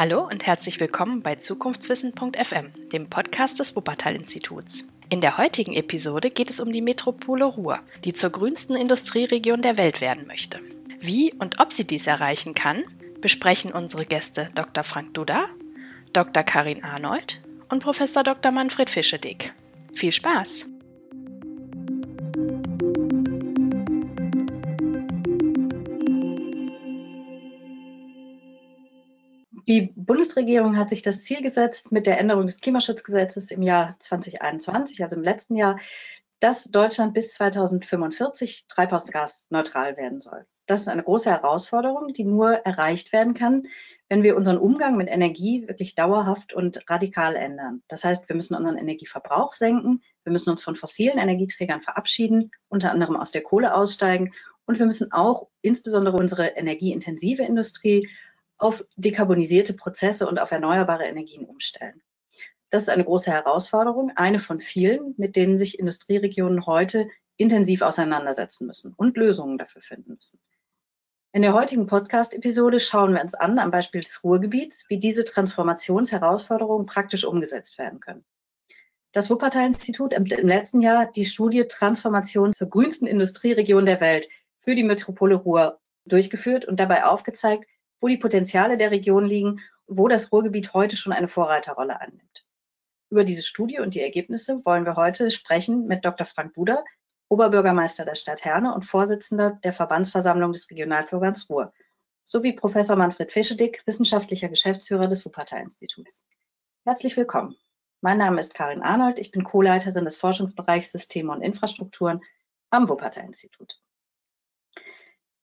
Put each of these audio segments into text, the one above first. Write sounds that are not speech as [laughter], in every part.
Hallo und herzlich willkommen bei Zukunftswissen.fm, dem Podcast des Wuppertal-Instituts. In der heutigen Episode geht es um die Metropole Ruhr, die zur grünsten Industrieregion der Welt werden möchte. Wie und ob sie dies erreichen kann, besprechen unsere Gäste Dr. Frank Duda, Dr. Karin Arnold und Professor Dr. Manfred Fischedick. Viel Spaß! Bundesregierung hat sich das Ziel gesetzt mit der Änderung des Klimaschutzgesetzes im Jahr 2021, also im letzten Jahr, dass Deutschland bis 2045 treibhausgasneutral werden soll. Das ist eine große Herausforderung, die nur erreicht werden kann, wenn wir unseren Umgang mit Energie wirklich dauerhaft und radikal ändern. Das heißt, wir müssen unseren Energieverbrauch senken, wir müssen uns von fossilen Energieträgern verabschieden, unter anderem aus der Kohle aussteigen und wir müssen auch insbesondere unsere energieintensive Industrie auf dekarbonisierte Prozesse und auf erneuerbare Energien umstellen. Das ist eine große Herausforderung, eine von vielen, mit denen sich Industrieregionen heute intensiv auseinandersetzen müssen und Lösungen dafür finden müssen. In der heutigen Podcast-Episode schauen wir uns an, am Beispiel des Ruhrgebiets, wie diese Transformationsherausforderungen praktisch umgesetzt werden können. Das Wuppertal-Institut im letzten Jahr die Studie Transformation zur grünsten Industrieregion der Welt für die Metropole Ruhr durchgeführt und dabei aufgezeigt, wo die Potenziale der Region liegen und wo das Ruhrgebiet heute schon eine Vorreiterrolle annimmt. Über diese Studie und die Ergebnisse wollen wir heute sprechen mit Dr. Frank Buder, Oberbürgermeister der Stadt Herne und Vorsitzender der Verbandsversammlung des Regionalverbands Ruhr, sowie Professor Manfred Fischedick, wissenschaftlicher Geschäftsführer des Wuppertal-Instituts. Herzlich willkommen. Mein Name ist Karin Arnold, ich bin Co-Leiterin des Forschungsbereichs Systeme und Infrastrukturen am Wuppertal-Institut.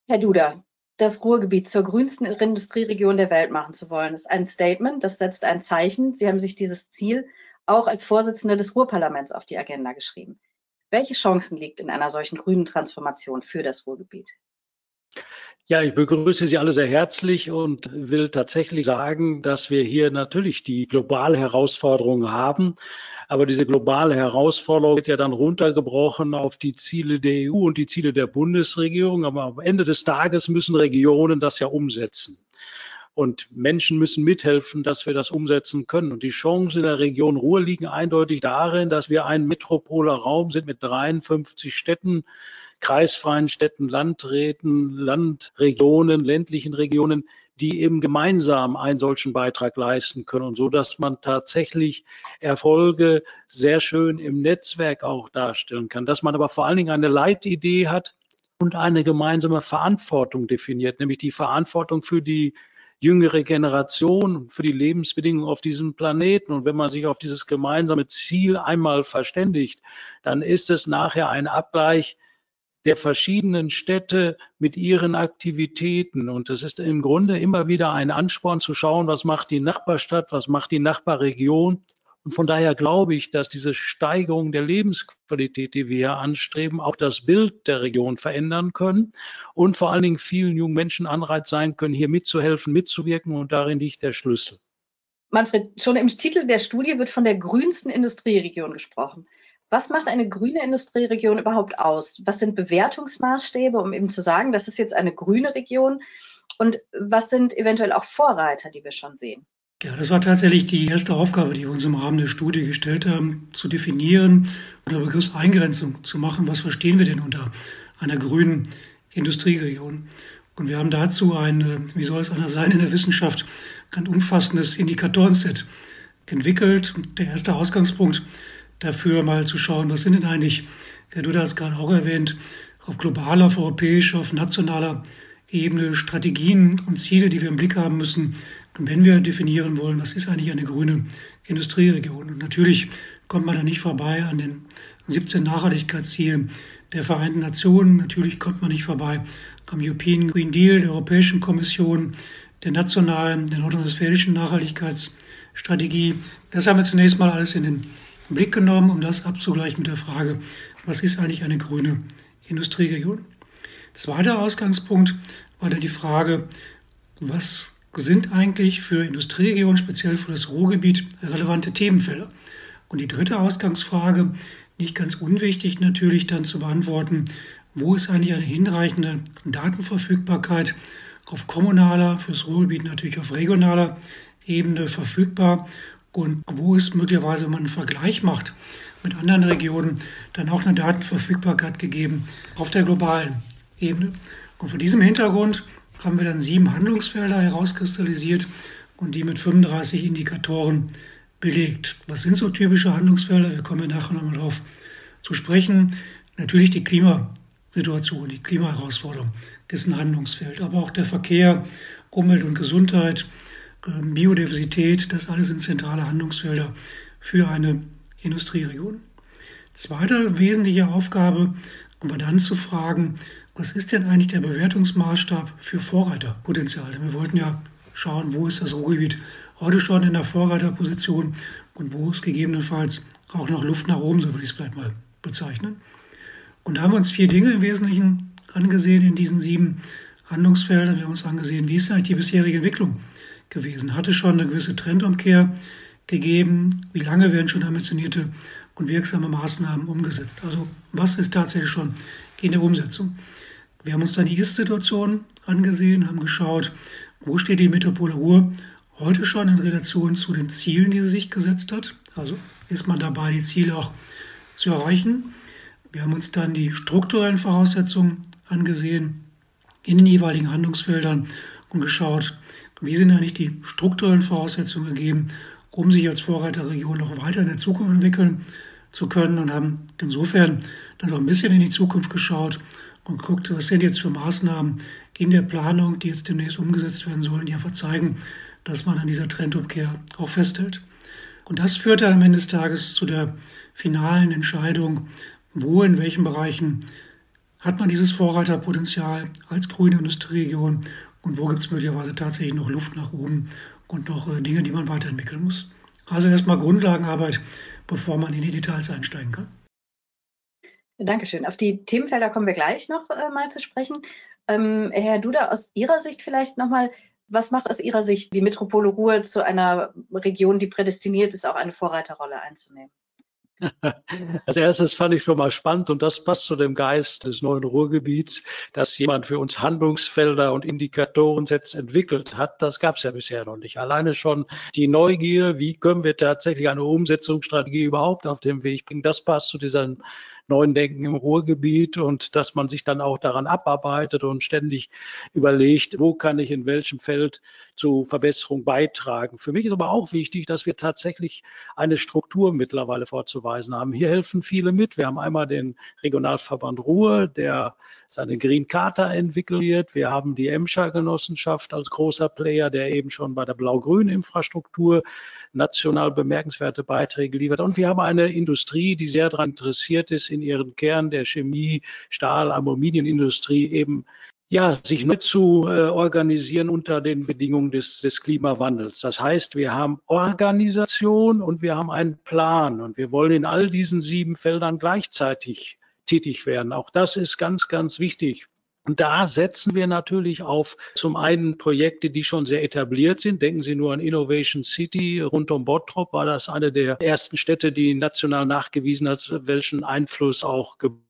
Herr Duda, das Ruhrgebiet zur grünsten Industrieregion der Welt machen zu wollen. Ist ein Statement, das setzt ein Zeichen. Sie haben sich dieses Ziel auch als Vorsitzende des Ruhrparlaments auf die Agenda geschrieben. Welche Chancen liegt in einer solchen grünen Transformation für das Ruhrgebiet? Ja, ich begrüße Sie alle sehr herzlich und will tatsächlich sagen, dass wir hier natürlich die globale Herausforderung haben. Aber diese globale Herausforderung wird ja dann runtergebrochen auf die Ziele der EU und die Ziele der Bundesregierung. Aber am Ende des Tages müssen Regionen das ja umsetzen. Und Menschen müssen mithelfen, dass wir das umsetzen können. Und die Chancen in der Region Ruhr liegen eindeutig darin, dass wir ein metropoler Raum sind mit 53 Städten, kreisfreien Städten, Landräten, Landregionen, ländlichen Regionen, die eben gemeinsam einen solchen Beitrag leisten können und so, dass man tatsächlich Erfolge sehr schön im Netzwerk auch darstellen kann, dass man aber vor allen Dingen eine Leitidee hat und eine gemeinsame Verantwortung definiert, nämlich die Verantwortung für die jüngere Generation, für die Lebensbedingungen auf diesem Planeten. Und wenn man sich auf dieses gemeinsame Ziel einmal verständigt, dann ist es nachher ein Abgleich der verschiedenen Städte mit ihren Aktivitäten. Und es ist im Grunde immer wieder ein Ansporn zu schauen, was macht die Nachbarstadt, was macht die Nachbarregion. Und von daher glaube ich, dass diese Steigerung der Lebensqualität, die wir hier anstreben, auch das Bild der Region verändern können und vor allen Dingen vielen jungen Menschen Anreiz sein können, hier mitzuhelfen, mitzuwirken. Und darin liegt der Schlüssel. Manfred, schon im Titel der Studie wird von der grünsten Industrieregion gesprochen. Was macht eine grüne Industrieregion überhaupt aus? Was sind Bewertungsmaßstäbe, um eben zu sagen, das ist jetzt eine grüne Region? Und was sind eventuell auch Vorreiter, die wir schon sehen? Ja, das war tatsächlich die erste Aufgabe, die wir uns im Rahmen der Studie gestellt haben, zu definieren oder Begriffseingrenzung zu machen. Was verstehen wir denn unter einer grünen Industrieregion? Und wir haben dazu ein, wie soll es einer sein in der Wissenschaft, ein umfassendes Indikatorenset entwickelt. Der erste Ausgangspunkt dafür mal zu schauen, was sind denn eigentlich, der du das gerade auch erwähnt, auf globaler, auf europäischer, auf nationaler Ebene Strategien und Ziele, die wir im Blick haben müssen, wenn wir definieren wollen, was ist eigentlich eine grüne Industrieregion. Und natürlich kommt man da nicht vorbei an den 17 Nachhaltigkeitszielen der Vereinten Nationen. Natürlich kommt man nicht vorbei am European Green Deal der Europäischen Kommission, der nationalen, der nordrhein-westfälischen Nachhaltigkeitsstrategie. Das haben wir zunächst mal alles in den Blick genommen, um das abzugleichen mit der Frage, was ist eigentlich eine grüne Industrieregion? Zweiter Ausgangspunkt war dann die Frage, was sind eigentlich für Industrieregionen, speziell für das Ruhrgebiet, relevante Themenfelder? Und die dritte Ausgangsfrage, nicht ganz unwichtig natürlich dann zu beantworten, wo ist eigentlich eine hinreichende Datenverfügbarkeit auf kommunaler, fürs Ruhrgebiet natürlich auf regionaler Ebene verfügbar und wo es möglicherweise, wenn man einen Vergleich macht mit anderen Regionen, dann auch eine Datenverfügbarkeit gegeben auf der globalen Ebene. Und vor diesem Hintergrund haben wir dann sieben Handlungsfelder herauskristallisiert und die mit 35 Indikatoren belegt. Was sind so typische Handlungsfelder? Wir kommen nachher nochmal darauf zu sprechen. Natürlich die Klimasituation, die Klimaherausforderung ist ein Handlungsfeld, aber auch der Verkehr, Umwelt und Gesundheit, Biodiversität, das alles sind zentrale Handlungsfelder für eine Industrieregion. Zweite wesentliche Aufgabe, aber dann zu fragen, was ist denn eigentlich der Bewertungsmaßstab für Vorreiterpotenzial? Denn wir wollten ja schauen, wo ist das Ruhrgebiet heute schon in der Vorreiterposition und wo ist gegebenenfalls auch noch Luft nach oben, so würde ich es vielleicht mal bezeichnen. Und da haben wir uns vier Dinge im Wesentlichen angesehen in diesen sieben Handlungsfeldern. Wir haben uns angesehen, wie ist eigentlich die bisherige Entwicklung gewesen? Hatte schon eine gewisse Trendumkehr gegeben? Wie lange werden schon ambitionierte und wirksame Maßnahmen umgesetzt? Also was ist tatsächlich schon in der Umsetzung? Wir haben uns dann die Ist-Situation angesehen, haben geschaut, wo steht die Metropole Ruhr heute schon in Relation zu den Zielen, die sie sich gesetzt hat. Also ist man dabei, die Ziele auch zu erreichen. Wir haben uns dann die strukturellen Voraussetzungen angesehen in den jeweiligen Handlungsfeldern und geschaut, wie sind eigentlich die strukturellen Voraussetzungen gegeben, um sich als Vorreiterregion noch weiter in der Zukunft entwickeln zu können und haben insofern dann noch ein bisschen in die Zukunft geschaut und geguckt, was sind jetzt für Maßnahmen in der Planung, die jetzt demnächst umgesetzt werden sollen, die einfach zeigen, dass man an dieser Trendumkehr auch festhält. Und das führt dann am Ende des Tages zu der finalen Entscheidung, wo, in welchen Bereichen hat man dieses Vorreiterpotenzial als grüne Industrieregion und wo gibt es möglicherweise tatsächlich noch Luft nach oben und noch äh, Dinge, die man weiterentwickeln muss. Also erstmal Grundlagenarbeit, bevor man in die Details einsteigen kann. Dankeschön. Auf die Themenfelder kommen wir gleich noch äh, mal zu sprechen. Ähm, Herr Duda, aus Ihrer Sicht vielleicht nochmal, was macht aus Ihrer Sicht die Metropole Ruhr zu einer Region, die prädestiniert ist, auch eine Vorreiterrolle einzunehmen? Als erstes fand ich schon mal spannend und das passt zu dem Geist des neuen Ruhrgebiets, dass jemand für uns Handlungsfelder und Indikatoren setzt, entwickelt hat. Das gab es ja bisher noch nicht. Alleine schon die Neugier, wie können wir tatsächlich eine Umsetzungsstrategie überhaupt auf den Weg bringen, das passt zu dieser neuen Denken im Ruhrgebiet und dass man sich dann auch daran abarbeitet und ständig überlegt, wo kann ich in welchem Feld zu Verbesserung beitragen. Für mich ist aber auch wichtig, dass wir tatsächlich eine Struktur mittlerweile vorzuweisen haben. Hier helfen viele mit. Wir haben einmal den Regionalverband Ruhr, der seine Green Charta entwickelt. Wir haben die Emscher Genossenschaft als großer Player, der eben schon bei der blau-grünen Infrastruktur national bemerkenswerte Beiträge liefert. Und wir haben eine Industrie, die sehr daran interessiert ist, in ihren Kern der Chemie, Stahl, Aluminiumindustrie eben ja, sich neu zu äh, organisieren unter den Bedingungen des, des Klimawandels. Das heißt, wir haben Organisation und wir haben einen Plan und wir wollen in all diesen sieben Feldern gleichzeitig tätig werden. Auch das ist ganz, ganz wichtig. Und da setzen wir natürlich auf zum einen Projekte, die schon sehr etabliert sind. Denken Sie nur an Innovation City rund um Bottrop, war das eine der ersten Städte, die national nachgewiesen hat, welchen Einfluss auch Gebäude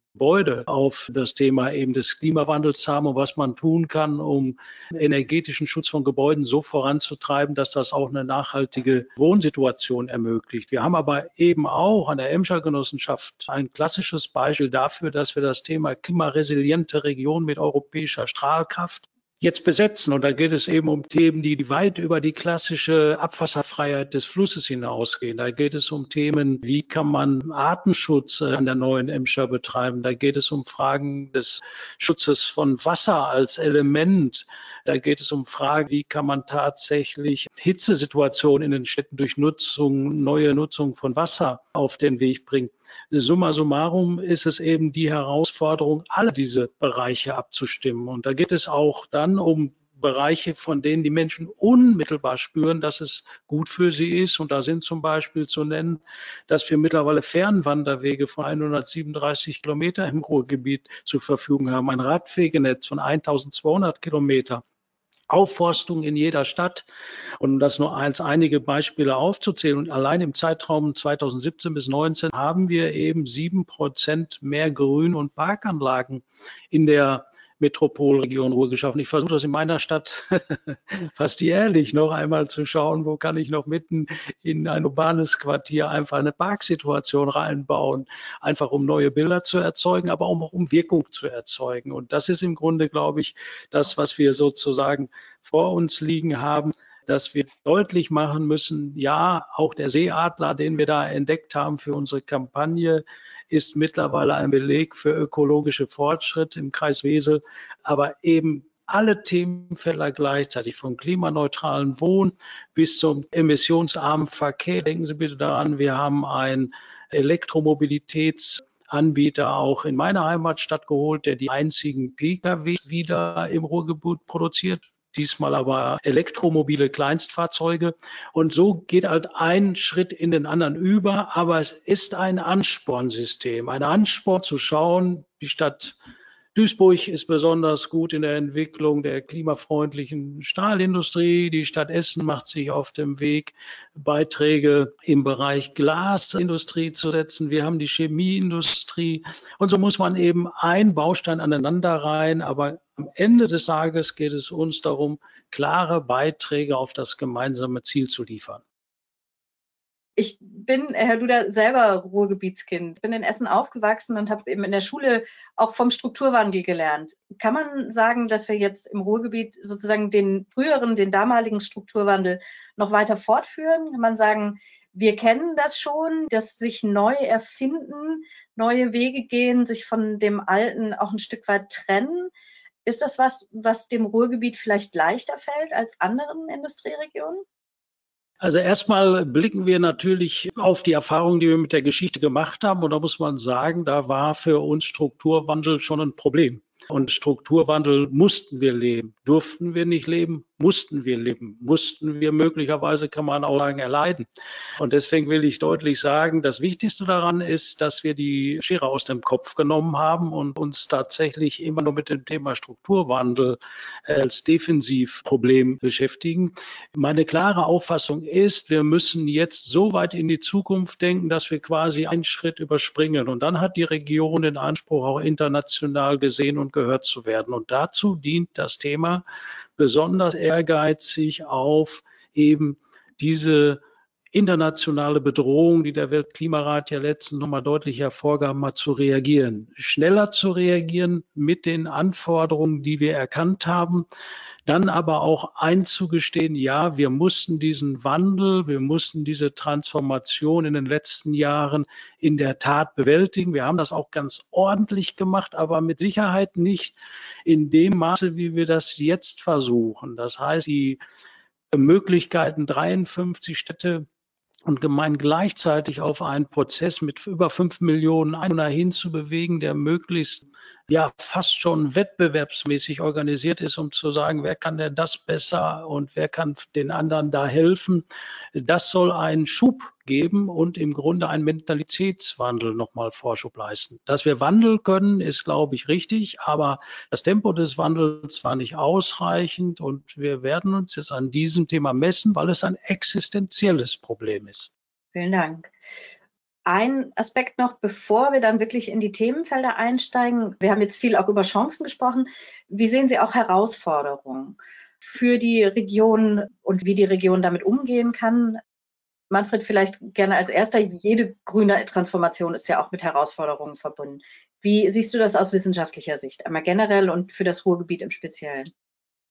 auf das Thema eben des Klimawandels haben und was man tun kann, um energetischen Schutz von Gebäuden so voranzutreiben, dass das auch eine nachhaltige Wohnsituation ermöglicht. Wir haben aber eben auch an der Emscher Genossenschaft ein klassisches Beispiel dafür, dass wir das Thema klimaresiliente Region mit europäischer Strahlkraft jetzt besetzen. Und da geht es eben um Themen, die weit über die klassische Abwasserfreiheit des Flusses hinausgehen. Da geht es um Themen, wie kann man Artenschutz an der neuen Emscher betreiben. Da geht es um Fragen des Schutzes von Wasser als Element. Da geht es um Fragen, wie kann man tatsächlich Hitzesituationen in den Städten durch Nutzung, neue Nutzung von Wasser auf den Weg bringen. Summa summarum ist es eben die Herausforderung, alle diese Bereiche abzustimmen. Und da geht es auch dann um Bereiche, von denen die Menschen unmittelbar spüren, dass es gut für sie ist. Und da sind zum Beispiel zu nennen, dass wir mittlerweile Fernwanderwege von 137 Kilometer im Ruhrgebiet zur Verfügung haben, ein Radwegenetz von 1200 Kilometer. Aufforstung in jeder Stadt. Und um das nur als einige Beispiele aufzuzählen, und allein im Zeitraum 2017 bis 2019 haben wir eben sieben Prozent mehr Grün- und Parkanlagen in der Metropolregion Ruhr geschaffen. Ich versuche das in meiner Stadt [laughs] fast jährlich noch einmal zu schauen, wo kann ich noch mitten in ein urbanes Quartier einfach eine Parksituation reinbauen, einfach um neue Bilder zu erzeugen, aber auch um Wirkung zu erzeugen. Und das ist im Grunde, glaube ich, das, was wir sozusagen vor uns liegen haben dass wir deutlich machen müssen, ja, auch der Seeadler, den wir da entdeckt haben für unsere Kampagne, ist mittlerweile ein Beleg für ökologische Fortschritt im Kreis Wesel, aber eben alle Themenfelder gleichzeitig, vom klimaneutralen Wohnen bis zum emissionsarmen Verkehr. Denken Sie bitte daran, wir haben ein Elektromobilitätsanbieter auch in meiner Heimatstadt geholt, der die einzigen Pkw wieder im Ruhrgebiet produziert diesmal aber elektromobile Kleinstfahrzeuge. Und so geht halt ein Schritt in den anderen über, aber es ist ein Anspornsystem, ein Ansporn zu schauen, die Stadt Duisburg ist besonders gut in der Entwicklung der klimafreundlichen Stahlindustrie. Die Stadt Essen macht sich auf dem Weg, Beiträge im Bereich Glasindustrie zu setzen. Wir haben die Chemieindustrie. Und so muss man eben ein Baustein aneinander rein. Aber am Ende des Tages geht es uns darum, klare Beiträge auf das gemeinsame Ziel zu liefern. Ich bin, Herr Duda, selber Ruhrgebietskind, bin in Essen aufgewachsen und habe eben in der Schule auch vom Strukturwandel gelernt. Kann man sagen, dass wir jetzt im Ruhrgebiet sozusagen den früheren, den damaligen Strukturwandel noch weiter fortführen? Kann man sagen, wir kennen das schon, dass sich neu erfinden, neue Wege gehen, sich von dem Alten auch ein Stück weit trennen? Ist das was, was dem Ruhrgebiet vielleicht leichter fällt als anderen Industrieregionen? Also erstmal blicken wir natürlich auf die Erfahrungen, die wir mit der Geschichte gemacht haben. Und da muss man sagen, da war für uns Strukturwandel schon ein Problem. Und Strukturwandel mussten wir leben. Durften wir nicht leben, mussten wir leben. Mussten wir möglicherweise, kann man auch sagen, erleiden. Und deswegen will ich deutlich sagen, das Wichtigste daran ist, dass wir die Schere aus dem Kopf genommen haben und uns tatsächlich immer nur mit dem Thema Strukturwandel als Defensivproblem beschäftigen. Meine klare Auffassung ist, wir müssen jetzt so weit in die Zukunft denken, dass wir quasi einen Schritt überspringen. Und dann hat die Region den Anspruch, auch international gesehen und gehört zu werden. Und dazu dient das Thema besonders ehrgeizig auf eben diese internationale Bedrohung, die der Weltklimarat ja letztens nochmal deutlich hervorgehoben hat, zu reagieren. Schneller zu reagieren mit den Anforderungen, die wir erkannt haben, dann aber auch einzugestehen, ja, wir mussten diesen Wandel, wir mussten diese Transformation in den letzten Jahren in der Tat bewältigen. Wir haben das auch ganz ordentlich gemacht, aber mit Sicherheit nicht in dem Maße, wie wir das jetzt versuchen. Das heißt, die Möglichkeiten, 53 Städte und Gemeinden gleichzeitig auf einen Prozess mit über fünf Millionen Einwohnern hinzubewegen, der möglichst ja fast schon wettbewerbsmäßig organisiert ist, um zu sagen, wer kann denn das besser und wer kann den anderen da helfen. Das soll einen Schub geben und im Grunde einen Mentalitätswandel nochmal Vorschub leisten. Dass wir wandeln können, ist, glaube ich, richtig, aber das Tempo des Wandels war nicht ausreichend und wir werden uns jetzt an diesem Thema messen, weil es ein existenzielles Problem ist. Vielen Dank ein Aspekt noch, bevor wir dann wirklich in die Themenfelder einsteigen. Wir haben jetzt viel auch über Chancen gesprochen. Wie sehen Sie auch Herausforderungen für die Region und wie die Region damit umgehen kann? Manfred, vielleicht gerne als erster. Jede grüne Transformation ist ja auch mit Herausforderungen verbunden. Wie siehst du das aus wissenschaftlicher Sicht? Einmal generell und für das Ruhrgebiet im Speziellen.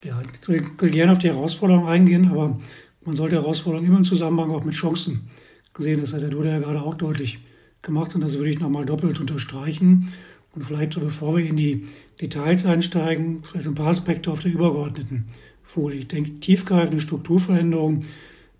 Ja, ich will gerne auf die Herausforderungen eingehen, aber man sollte Herausforderungen immer im Zusammenhang auch mit Chancen gesehen. Das hat der Duda ja gerade auch deutlich gemacht und das würde ich nochmal doppelt unterstreichen. Und vielleicht, bevor wir in die Details einsteigen, vielleicht ein paar Aspekte auf der übergeordneten Folie. Ich denke, tiefgreifende Strukturveränderungen,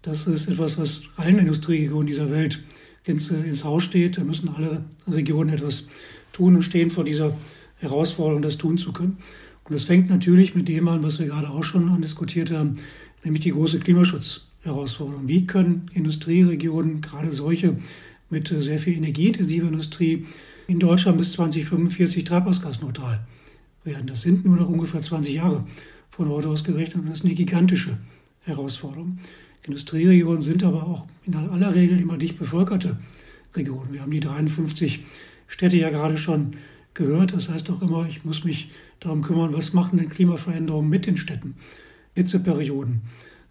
das ist etwas, was allen Industrieregionen dieser Welt ins, Haus steht. Da müssen alle Regionen etwas tun und stehen vor dieser Herausforderung, das tun zu können. Und das fängt natürlich mit dem an, was wir gerade auch schon andiskutiert haben, nämlich die große Klimaschutz- Herausforderung. Wie können Industrieregionen, gerade solche mit äh, sehr viel energieintensiver Industrie, in Deutschland bis 2045 treibhausgasneutral werden? Das sind nur noch ungefähr 20 Jahre von heute aus gerechnet und das ist eine gigantische Herausforderung. Industrieregionen sind aber auch in aller Regel immer dicht bevölkerte Regionen. Wir haben die 53 Städte ja gerade schon gehört. Das heißt auch immer, ich muss mich darum kümmern, was machen denn Klimaveränderungen mit den Städten? Hitzeperioden,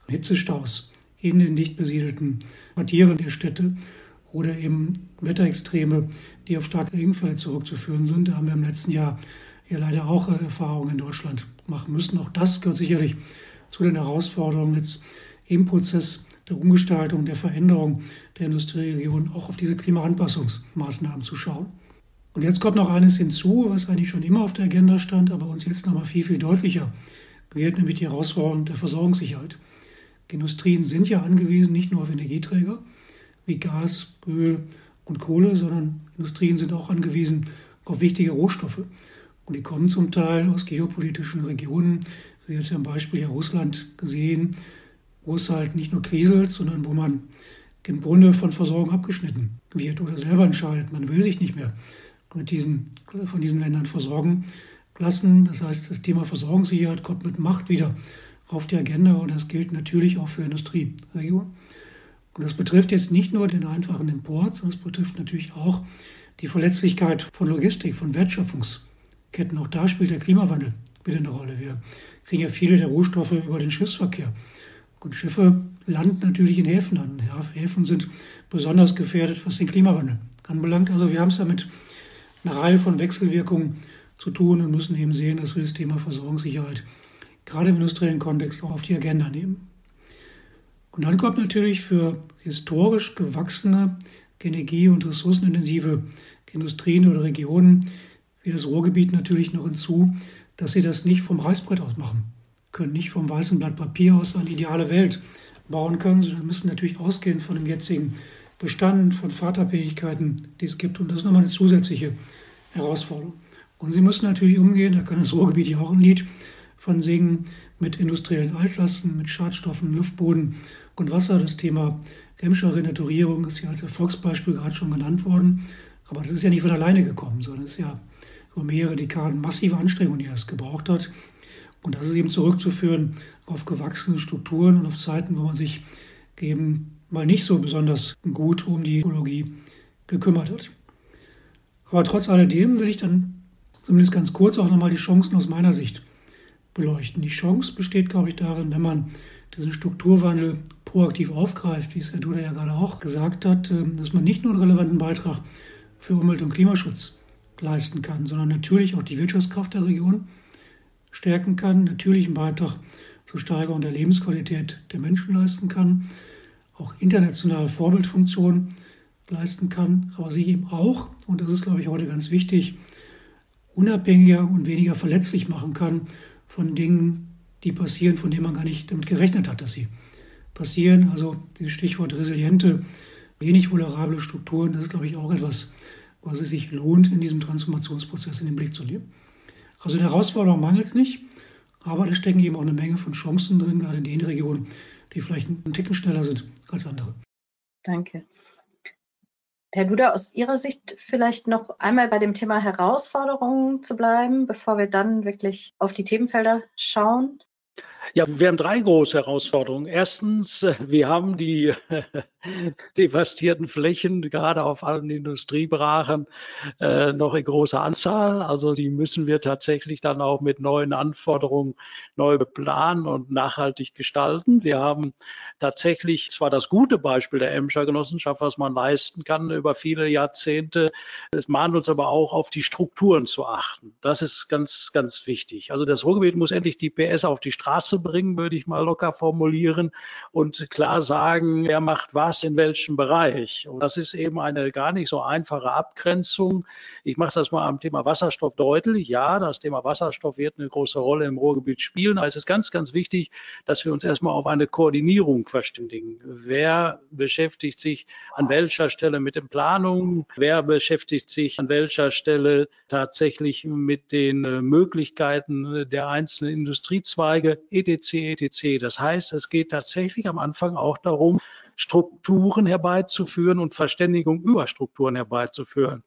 Hitzestaus in den dicht besiedelten Quartieren der Städte oder eben Wetterextreme, die auf starke Regenfälle zurückzuführen sind. Da haben wir im letzten Jahr ja leider auch äh, Erfahrungen in Deutschland machen müssen. Auch das gehört sicherlich zu den Herausforderungen jetzt im Prozess der Umgestaltung, der Veränderung der Industrieregion auch auf diese Klimaanpassungsmaßnahmen zu schauen. Und jetzt kommt noch eines hinzu, was eigentlich schon immer auf der Agenda stand, aber uns jetzt nochmal viel, viel deutlicher wird, nämlich die Herausforderung der Versorgungssicherheit. Industrien sind ja angewiesen nicht nur auf Energieträger wie Gas, Öl und Kohle, sondern Industrien sind auch angewiesen auf wichtige Rohstoffe. Und die kommen zum Teil aus geopolitischen Regionen, wie jetzt ja am Beispiel ja Russland gesehen, wo es halt nicht nur kriselt, sondern wo man im Grunde von Versorgung abgeschnitten wird oder selber entscheidet, man will sich nicht mehr mit diesen, von diesen Ländern versorgen lassen. Das heißt, das Thema Versorgungssicherheit kommt mit Macht wieder auf die Agenda und das gilt natürlich auch für Industrieregionen. Und das betrifft jetzt nicht nur den einfachen Import, sondern es betrifft natürlich auch die Verletzlichkeit von Logistik, von Wertschöpfungsketten. Auch da spielt der Klimawandel wieder eine Rolle. Wir kriegen ja viele der Rohstoffe über den Schiffsverkehr. Und Schiffe landen natürlich in Häfen an. Ja, Häfen sind besonders gefährdet, was den Klimawandel anbelangt. Also wir haben es da mit einer Reihe von Wechselwirkungen zu tun und müssen eben sehen, dass wir das Thema Versorgungssicherheit gerade im industriellen Kontext auch auf die Agenda nehmen. Und dann kommt natürlich für historisch gewachsene, energie- und ressourcenintensive Industrien oder Regionen wie das Ruhrgebiet natürlich noch hinzu, dass sie das nicht vom Reißbrett aus machen können nicht vom weißen Blatt Papier aus eine ideale Welt bauen können, sondern müssen natürlich ausgehen von dem jetzigen Bestand, von Vaterfähigkeiten, die es gibt. Und das ist nochmal eine zusätzliche Herausforderung. Und sie müssen natürlich umgehen, da kann das Ruhrgebiet ja auch ein Lied von singen, mit industriellen Altlasten, mit Schadstoffen, Luftboden und Wasser. Das Thema Remscher Renaturierung ist ja als Erfolgsbeispiel gerade schon genannt worden. Aber das ist ja nicht von alleine gekommen, sondern es ist ja über mehrere Dekaden massive Anstrengungen, die das gebraucht hat. Und das ist eben zurückzuführen auf gewachsene Strukturen und auf Zeiten, wo man sich eben mal nicht so besonders gut um die Ökologie gekümmert hat. Aber trotz alledem will ich dann zumindest ganz kurz auch nochmal die Chancen aus meiner Sicht beleuchten. Die Chance besteht, glaube ich, darin, wenn man diesen Strukturwandel proaktiv aufgreift, wie es Herr Duda ja gerade auch gesagt hat, ähm, dass man nicht nur einen relevanten Beitrag für Umwelt- und Klimaschutz leisten kann, sondern natürlich auch die Wirtschaftskraft der Region stärken kann, natürlich einen Beitrag zur Steigerung der Lebensqualität der Menschen leisten kann, auch internationale Vorbildfunktionen leisten kann, aber sich eben auch, und das ist, glaube ich, heute ganz wichtig, unabhängiger und weniger verletzlich machen kann von Dingen, die passieren, von denen man gar nicht damit gerechnet hat, dass sie passieren. Also das Stichwort resiliente, wenig vulnerable Strukturen, das ist, glaube ich, auch etwas, was es sich lohnt, in diesem Transformationsprozess in den Blick zu nehmen. Also in Herausforderungen mangelt es nicht, aber da stecken eben auch eine Menge von Chancen drin, gerade in den Regionen, die vielleicht einen Ticken schneller sind als andere. Danke. Herr Duda, aus Ihrer Sicht vielleicht noch einmal bei dem Thema Herausforderungen zu bleiben, bevor wir dann wirklich auf die Themenfelder schauen. Ja, wir haben drei große Herausforderungen. Erstens, äh, wir haben die [laughs] devastierten Flächen, gerade auf allen Industriebrachen, äh, noch in großer Anzahl. Also die müssen wir tatsächlich dann auch mit neuen Anforderungen neu beplanen und nachhaltig gestalten. Wir haben tatsächlich zwar das gute Beispiel der Emscher Genossenschaft, was man leisten kann über viele Jahrzehnte. Es mahnt uns aber auch auf die Strukturen zu achten. Das ist ganz, ganz wichtig. Also das Ruhrgebiet muss endlich die PS auf die Straße bringen, würde ich mal locker formulieren und klar sagen, wer macht was was in welchem Bereich. Und das ist eben eine gar nicht so einfache Abgrenzung. Ich mache das mal am Thema Wasserstoff deutlich. Ja, das Thema Wasserstoff wird eine große Rolle im Ruhrgebiet spielen. Aber es ist ganz, ganz wichtig, dass wir uns erstmal auf eine Koordinierung verständigen. Wer beschäftigt sich an welcher Stelle mit den Planungen? Wer beschäftigt sich an welcher Stelle tatsächlich mit den äh, Möglichkeiten der einzelnen Industriezweige, etc., etc. Das heißt, es geht tatsächlich am Anfang auch darum, Strukturen herbeizuführen und Verständigung über Strukturen herbeizuführen.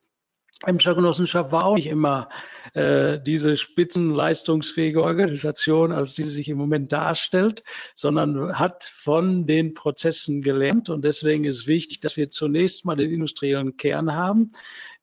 Emscher Genossenschaft war auch nicht immer äh, diese spitzenleistungsfähige Organisation, als die sich im Moment darstellt, sondern hat von den Prozessen gelernt. Und deswegen ist wichtig, dass wir zunächst mal den industriellen Kern haben,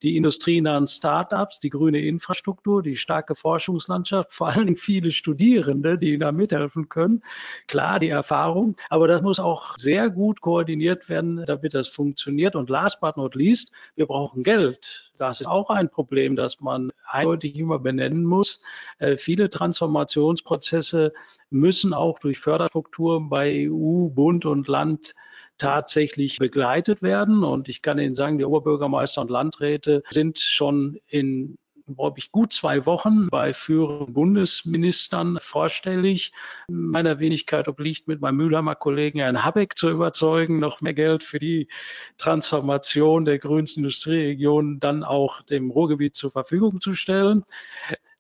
die industrienahen Start-ups, die grüne Infrastruktur, die starke Forschungslandschaft, vor allen Dingen viele Studierende, die da mithelfen können. Klar, die Erfahrung, aber das muss auch sehr gut koordiniert werden, damit das funktioniert. Und last but not least, wir brauchen Geld. Das ist auch ein Problem, das man eindeutig immer benennen muss. Äh, viele Transformationsprozesse müssen auch durch Förderstrukturen bei EU, Bund und Land tatsächlich begleitet werden. Und ich kann Ihnen sagen, die Oberbürgermeister und Landräte sind schon in glaube ich, gut zwei Wochen bei führenden Bundesministern vorstellig. Meiner Wenigkeit obliegt mit meinem Mülheimer Kollegen Herrn Habeck zu überzeugen, noch mehr Geld für die Transformation der grünsten Industrieregion dann auch dem Ruhrgebiet zur Verfügung zu stellen.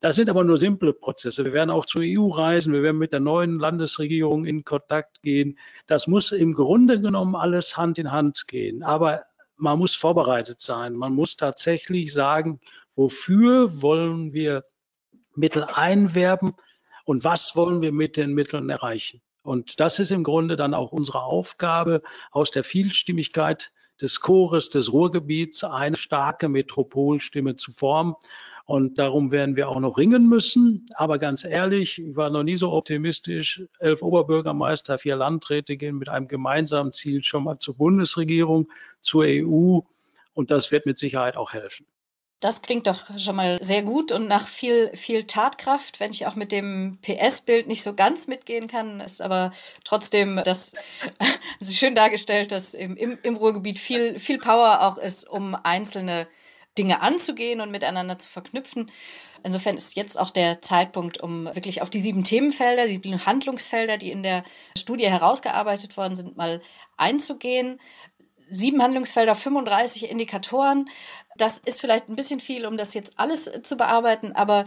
Das sind aber nur simple Prozesse. Wir werden auch zur EU reisen, wir werden mit der neuen Landesregierung in Kontakt gehen. Das muss im Grunde genommen alles Hand in Hand gehen. Aber man muss vorbereitet sein. Man muss tatsächlich sagen, wofür wollen wir Mittel einwerben und was wollen wir mit den Mitteln erreichen. Und das ist im Grunde dann auch unsere Aufgabe, aus der Vielstimmigkeit des Chores des Ruhrgebiets eine starke Metropolstimme zu formen. Und darum werden wir auch noch ringen müssen. Aber ganz ehrlich, ich war noch nie so optimistisch. Elf Oberbürgermeister, vier Landräte gehen mit einem gemeinsamen Ziel schon mal zur Bundesregierung, zur EU. Und das wird mit Sicherheit auch helfen. Das klingt doch schon mal sehr gut und nach viel, viel Tatkraft, wenn ich auch mit dem PS-Bild nicht so ganz mitgehen kann, ist aber trotzdem das [laughs] haben Sie schön dargestellt, dass im, im, Ruhrgebiet viel, viel Power auch ist, um einzelne Dinge anzugehen und miteinander zu verknüpfen. Insofern ist jetzt auch der Zeitpunkt, um wirklich auf die sieben Themenfelder, die Handlungsfelder, die in der Studie herausgearbeitet worden sind, mal einzugehen sieben Handlungsfelder, 35 Indikatoren. Das ist vielleicht ein bisschen viel, um das jetzt alles zu bearbeiten, aber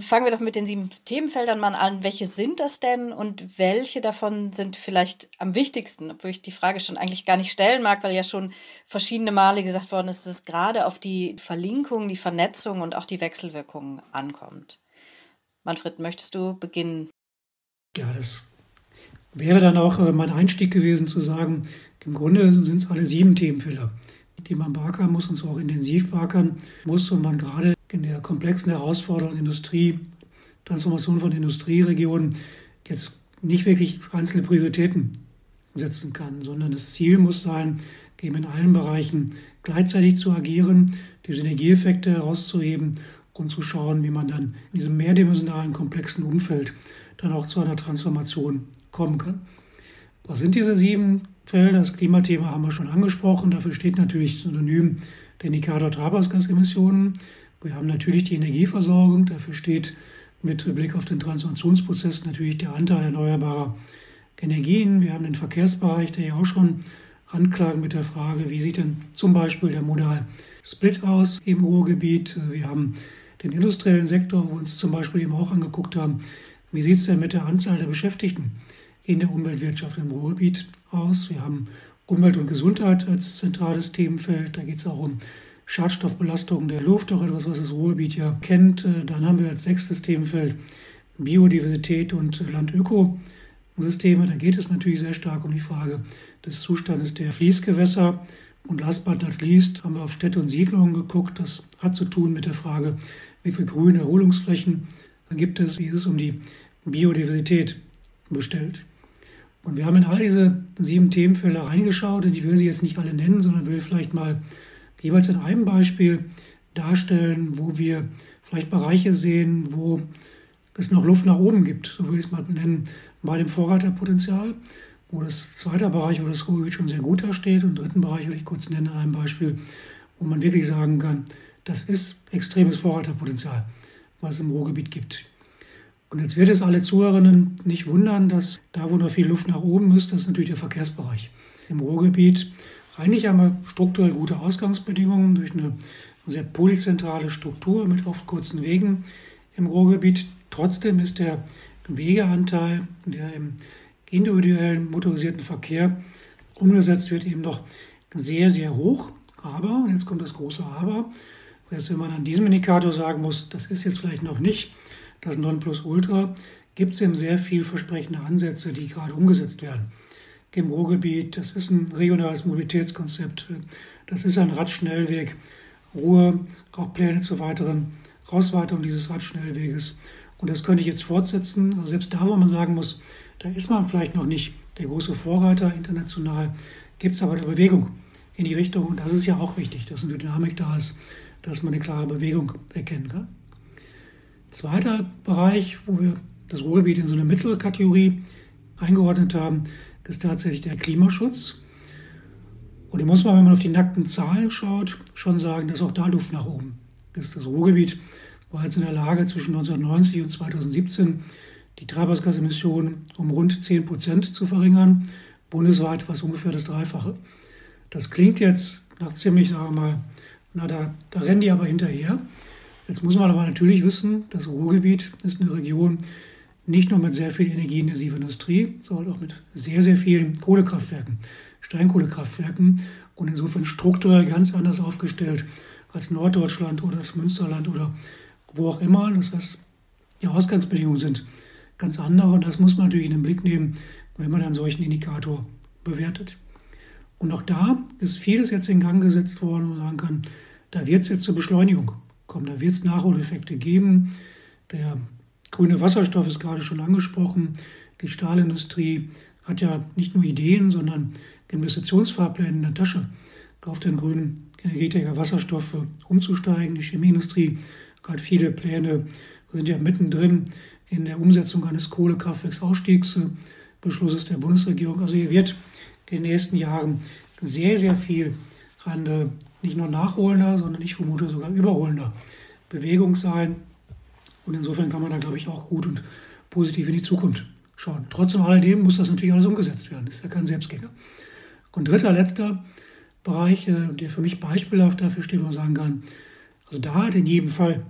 fangen wir doch mit den sieben Themenfeldern mal an. Welche sind das denn und welche davon sind vielleicht am wichtigsten? Obwohl ich die Frage schon eigentlich gar nicht stellen mag, weil ja schon verschiedene Male gesagt worden ist, dass es gerade auf die Verlinkung, die Vernetzung und auch die Wechselwirkungen ankommt. Manfred, möchtest du beginnen? Ja, das wäre dann auch äh, mein Einstieg gewesen zu sagen, im Grunde sind es alle sieben Themenfelder, die man beackern muss und zwar auch intensiv beackern muss und man gerade in der komplexen Herausforderung Industrie, Transformation von Industrieregionen jetzt nicht wirklich einzelne Prioritäten setzen kann, sondern das Ziel muss sein, eben in allen Bereichen gleichzeitig zu agieren, die Synergieeffekte herauszuheben und zu schauen, wie man dann in diesem mehrdimensionalen, komplexen Umfeld dann auch zu einer Transformation kommen kann. Was sind diese sieben? Das Klimathema haben wir schon angesprochen. Dafür steht natürlich synonym der Indikator Treibhausgasemissionen. Wir haben natürlich die Energieversorgung. Dafür steht mit Blick auf den Transformationsprozess natürlich der Anteil erneuerbarer Energien. Wir haben den Verkehrsbereich, der ja auch schon anklagen mit der Frage, wie sieht denn zum Beispiel der Modal Split aus im Ruhrgebiet. Wir haben den industriellen Sektor, wo wir uns zum Beispiel eben auch angeguckt haben, wie sieht es denn mit der Anzahl der Beschäftigten in der Umweltwirtschaft im Ruhrgebiet aus. Wir haben Umwelt und Gesundheit als zentrales Themenfeld. Da geht es auch um Schadstoffbelastung der Luft, auch etwas, was das Ruhrgebiet ja kennt. Äh, dann haben wir als sechstes Themenfeld Biodiversität und Landökosysteme. Da geht es natürlich sehr stark um die Frage des Zustandes der Fließgewässer. Und last but not least haben wir auf Städte und Siedlungen geguckt. Das hat zu tun mit der Frage, wie viele grüne Erholungsflächen gibt es, wie ist es um die Biodiversität bestellt. Und wir haben in all diese sieben Themenfelder reingeschaut und ich will sie jetzt nicht alle nennen, sondern will vielleicht mal jeweils in einem Beispiel darstellen, wo wir vielleicht Bereiche sehen, wo es noch Luft nach oben gibt, so will ich es mal nennen, bei dem Vorreiterpotenzial, wo das zweite Bereich, wo das Ruhrgebiet schon sehr gut dasteht und dritten Bereich will ich kurz nennen an einem Beispiel, wo man wirklich sagen kann, das ist extremes Vorreiterpotenzial, was es im Ruhrgebiet gibt. Und jetzt wird es alle Zuhörerinnen nicht wundern, dass da, wo noch viel Luft nach oben ist, das ist natürlich der Verkehrsbereich. Im Ruhrgebiet eigentlich wir strukturell gute Ausgangsbedingungen durch eine sehr polyzentrale Struktur mit oft kurzen Wegen im Ruhrgebiet. Trotzdem ist der Wegeanteil, der im individuellen motorisierten Verkehr umgesetzt wird, eben noch sehr, sehr hoch. Aber, und jetzt kommt das große Aber, heißt, wenn man an diesem Indikator sagen muss, das ist jetzt vielleicht noch nicht das Nonplusultra, gibt es eben sehr vielversprechende Ansätze, die gerade umgesetzt werden. Im Ruhrgebiet, das ist ein regionales Mobilitätskonzept, das ist ein Radschnellweg Ruhr auch Pläne zur weiteren Ausweitung dieses Radschnellweges. Und das könnte ich jetzt fortsetzen. Also selbst da, wo man sagen muss, da ist man vielleicht noch nicht der große Vorreiter international, gibt es aber eine Bewegung in die Richtung. Und das ist ja auch wichtig, dass eine Dynamik da ist, dass man eine klare Bewegung erkennen kann. Zweiter Bereich, wo wir das Ruhrgebiet in so eine mittlere Kategorie eingeordnet haben, ist tatsächlich der Klimaschutz. Und da muss man, wenn man auf die nackten Zahlen schaut, schon sagen, dass auch da Luft nach oben ist. Das Ruhrgebiet war jetzt in der Lage, zwischen 1990 und 2017 die Treibhausgasemissionen um rund 10 Prozent zu verringern. Bundesweit war es ungefähr das Dreifache. Das klingt jetzt nach ziemlich, sagen wir mal, na, da, da rennen die aber hinterher. Jetzt muss man aber natürlich wissen, das Ruhrgebiet ist eine Region nicht nur mit sehr viel energieintensiver Industrie, sondern auch mit sehr, sehr vielen Kohlekraftwerken, Steinkohlekraftwerken und insofern strukturell ganz anders aufgestellt als Norddeutschland oder das Münsterland oder wo auch immer. Das heißt, die Ausgangsbedingungen sind ganz andere und das muss man natürlich in den Blick nehmen, wenn man einen solchen Indikator bewertet. Und auch da ist vieles jetzt in Gang gesetzt worden, wo man sagen kann, da wird es jetzt zur Beschleunigung kommen, da wird es Nachholeffekte geben. Der grüne Wasserstoff ist gerade schon angesprochen. Die Stahlindustrie hat ja nicht nur Ideen, sondern Investitionsfahrpläne in der Tasche, auf den grünen Energieträger Wasserstoffe umzusteigen. Die Chemieindustrie hat viele Pläne, sind ja mittendrin in der Umsetzung eines Kohlekraftwerksausstiegsbeschlusses der Bundesregierung. Also hier wird in den nächsten Jahren sehr, sehr viel an nicht nur nachholender, sondern ich vermute sogar überholender Bewegung sein. Und insofern kann man da, glaube ich, auch gut und positiv in die Zukunft schauen. Trotzdem alledem muss das natürlich alles umgesetzt werden. Das ist ja kein Selbstgänger. Und dritter, letzter Bereich, äh, der für mich beispielhaft dafür steht, man sagen kann, also da hat in jedem Fall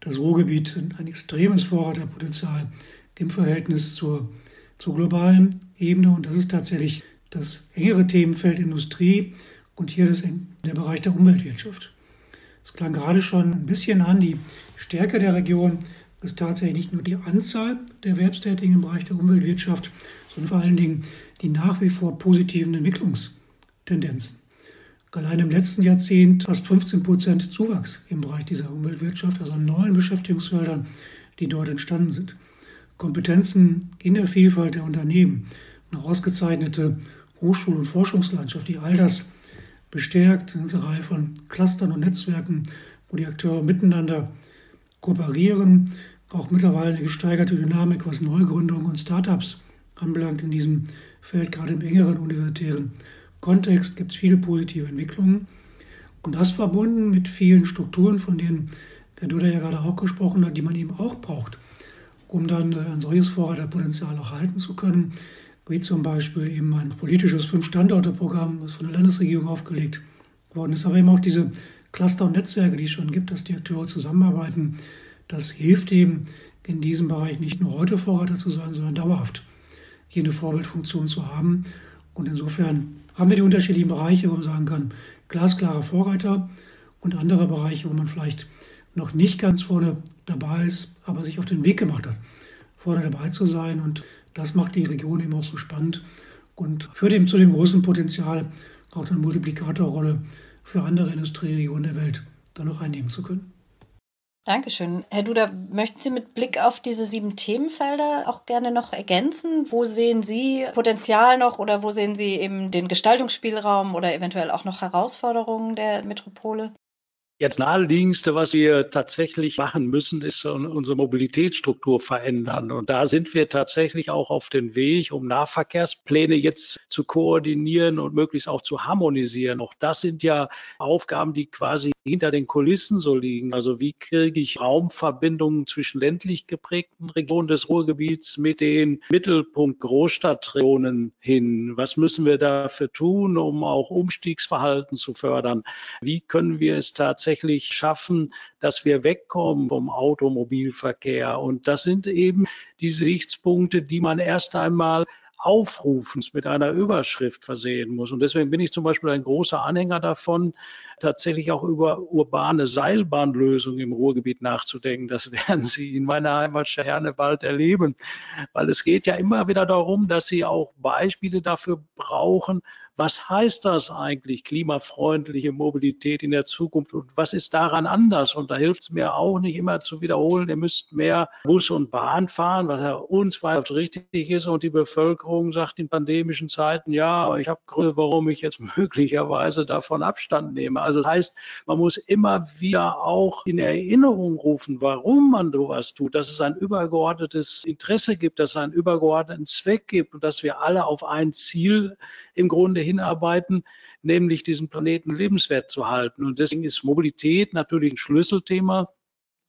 das Ruhrgebiet ein extremes Vorreiterpotenzial im Verhältnis zur, zur globalen Ebene. Und das ist tatsächlich das engere Themenfeld Industrie und hier ist der Bereich der Umweltwirtschaft. Es klang gerade schon ein bisschen an, die Stärke der Region ist tatsächlich nicht nur die Anzahl der Erwerbstätigen im Bereich der Umweltwirtschaft, sondern vor allen Dingen die nach wie vor positiven Entwicklungstendenzen. Allein im letzten Jahrzehnt fast 15 Prozent Zuwachs im Bereich dieser Umweltwirtschaft, also an neuen Beschäftigungsfeldern, die dort entstanden sind. Kompetenzen in der Vielfalt der Unternehmen, eine ausgezeichnete Hochschul- und Forschungslandschaft, die all das bestärkt, eine ganze Reihe von Clustern und Netzwerken, wo die Akteure miteinander kooperieren, auch mittlerweile eine gesteigerte Dynamik, was Neugründungen und Startups anbelangt in diesem Feld, gerade im engeren universitären Kontext gibt es viele positive Entwicklungen. Und das verbunden mit vielen Strukturen, von denen der Duda ja gerade auch gesprochen hat, die man eben auch braucht, um dann äh, ein solches Vorreiterpotenzial auch halten zu können, wie zum Beispiel eben ein politisches Fünf-Standorte-Programm, das von der Landesregierung aufgelegt worden ist, aber eben auch diese Cluster und Netzwerke, die es schon gibt, dass die Akteure zusammenarbeiten. Das hilft eben in diesem Bereich nicht nur heute Vorreiter zu sein, sondern dauerhaft eine Vorbildfunktion zu haben. Und insofern haben wir die unterschiedlichen Bereiche, wo man sagen kann, glasklare Vorreiter und andere Bereiche, wo man vielleicht noch nicht ganz vorne dabei ist, aber sich auf den Weg gemacht hat, vorne dabei zu sein. Und das macht die Region eben auch so spannend und führt eben zu dem großen Potenzial, auch eine Multiplikatorrolle für andere Industrieregionen der Welt dann noch einnehmen zu können. Dankeschön. Herr Duda, möchten Sie mit Blick auf diese sieben Themenfelder auch gerne noch ergänzen? Wo sehen Sie Potenzial noch oder wo sehen Sie eben den Gestaltungsspielraum oder eventuell auch noch Herausforderungen der Metropole? Jetzt naheliegendste, was wir tatsächlich machen müssen, ist unsere Mobilitätsstruktur verändern. Und da sind wir tatsächlich auch auf dem Weg, um Nahverkehrspläne jetzt zu koordinieren und möglichst auch zu harmonisieren. Auch das sind ja Aufgaben, die quasi hinter den Kulissen so liegen. Also wie kriege ich Raumverbindungen zwischen ländlich geprägten Regionen des Ruhrgebiets mit den Mittelpunkt Großstadtregionen hin? Was müssen wir dafür tun, um auch Umstiegsverhalten zu fördern? Wie können wir es tatsächlich schaffen, dass wir wegkommen vom Automobilverkehr? Und das sind eben diese Sichtspunkte, die man erst einmal Aufrufens mit einer Überschrift versehen muss. Und deswegen bin ich zum Beispiel ein großer Anhänger davon, tatsächlich auch über urbane Seilbahnlösungen im Ruhrgebiet nachzudenken. Das werden Sie in meiner Heimat Herne bald erleben, weil es geht ja immer wieder darum, dass Sie auch Beispiele dafür brauchen, was heißt das eigentlich, klimafreundliche Mobilität in der Zukunft und was ist daran anders? Und da hilft es mir auch nicht immer zu wiederholen, ihr müsst mehr Bus und Bahn fahren, was ja unzweifelhaft richtig ist. Und die Bevölkerung sagt in pandemischen Zeiten, ja, ich habe Gründe, warum ich jetzt [laughs] möglicherweise davon Abstand nehme. Also das heißt, man muss immer wieder auch in Erinnerung rufen, warum man sowas tut, dass es ein übergeordnetes Interesse gibt, dass es einen übergeordneten Zweck gibt und dass wir alle auf ein Ziel im Grunde hinarbeiten, nämlich diesen Planeten lebenswert zu halten. Und deswegen ist Mobilität natürlich ein Schlüsselthema.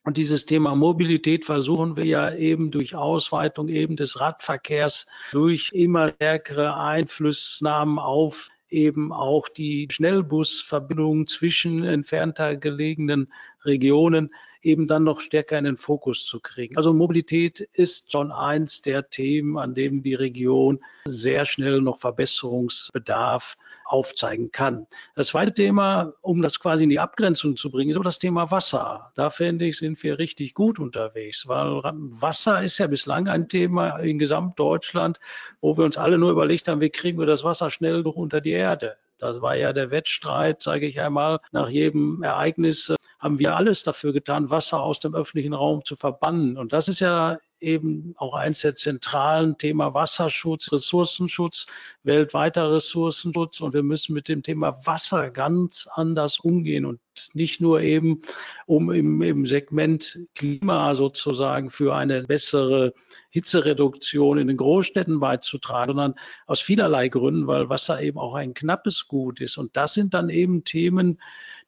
Und dieses Thema Mobilität versuchen wir ja eben durch Ausweitung eben des Radverkehrs, durch immer stärkere Einflussnahmen auf eben auch die Schnellbusverbindungen zwischen entfernter gelegenen Regionen eben dann noch stärker in den Fokus zu kriegen. Also Mobilität ist schon eins der Themen, an dem die Region sehr schnell noch Verbesserungsbedarf aufzeigen kann. Das zweite Thema, um das quasi in die Abgrenzung zu bringen, ist aber das Thema Wasser. Da finde ich, sind wir richtig gut unterwegs, weil Wasser ist ja bislang ein Thema in Gesamtdeutschland, wo wir uns alle nur überlegt haben, wie kriegen wir das Wasser schnell noch unter die Erde. Das war ja der Wettstreit, sage ich einmal, nach jedem Ereignis haben wir alles dafür getan, Wasser aus dem öffentlichen Raum zu verbannen. Und das ist ja eben auch eins der zentralen Thema Wasserschutz, Ressourcenschutz, weltweiter Ressourcenschutz. Und wir müssen mit dem Thema Wasser ganz anders umgehen und nicht nur eben, um im, im Segment Klima sozusagen für eine bessere Hitzereduktion in den Großstädten beizutragen, sondern aus vielerlei Gründen, weil Wasser eben auch ein knappes Gut ist. Und das sind dann eben Themen,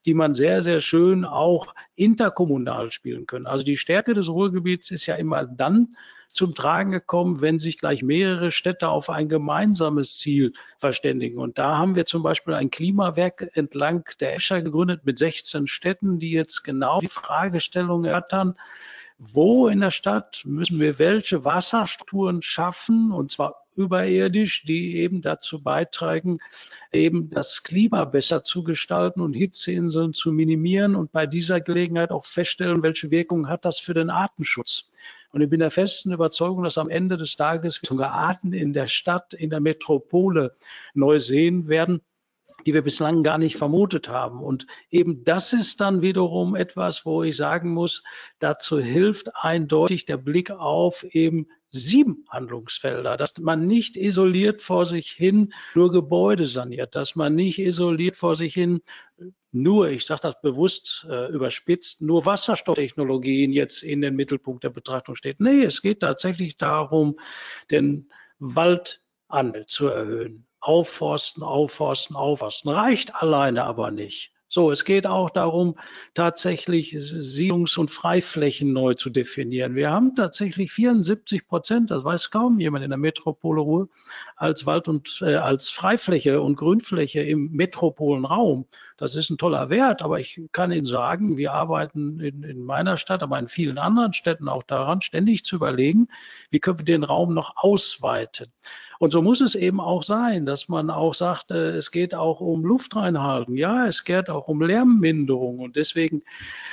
die man sehr, sehr schön auch interkommunal spielen können. Also die Stärke des Ruhrgebiets ist ja immer dann zum Tragen gekommen, wenn sich gleich mehrere Städte auf ein gemeinsames Ziel verständigen. Und da haben wir zum Beispiel ein Klimawerk entlang der Escher gegründet mit 16 Städten, die jetzt genau die Fragestellung erörtern, wo in der Stadt müssen wir welche Wasserstrukturen schaffen, und zwar überirdisch, die eben dazu beitragen, eben das Klima besser zu gestalten und Hitzeinseln zu minimieren und bei dieser Gelegenheit auch feststellen, welche Wirkung hat das für den Artenschutz. Und ich bin der festen Überzeugung, dass am Ende des Tages sogar Arten in der Stadt, in der Metropole neu sehen werden, die wir bislang gar nicht vermutet haben. Und eben das ist dann wiederum etwas, wo ich sagen muss, dazu hilft eindeutig der Blick auf eben sieben Handlungsfelder, dass man nicht isoliert vor sich hin nur Gebäude saniert, dass man nicht isoliert vor sich hin nur, ich sage das bewusst äh, überspitzt, nur Wasserstofftechnologien jetzt in den Mittelpunkt der Betrachtung steht. Nee, es geht tatsächlich darum, den Waldandel zu erhöhen, Aufforsten, aufforsten, aufforsten. Reicht alleine aber nicht. So, es geht auch darum, tatsächlich Siedlungs- und Freiflächen neu zu definieren. Wir haben tatsächlich 74 Prozent, das weiß kaum jemand in der Metropole Ruhr, als Wald- und äh, als Freifläche und Grünfläche im Metropolenraum. Das ist ein toller Wert, aber ich kann Ihnen sagen, wir arbeiten in, in meiner Stadt, aber in vielen anderen Städten auch daran, ständig zu überlegen, wie können wir den Raum noch ausweiten. Und so muss es eben auch sein, dass man auch sagt, äh, es geht auch um Luftreinhaltung. Ja, es geht auch um Lärmminderung. Und deswegen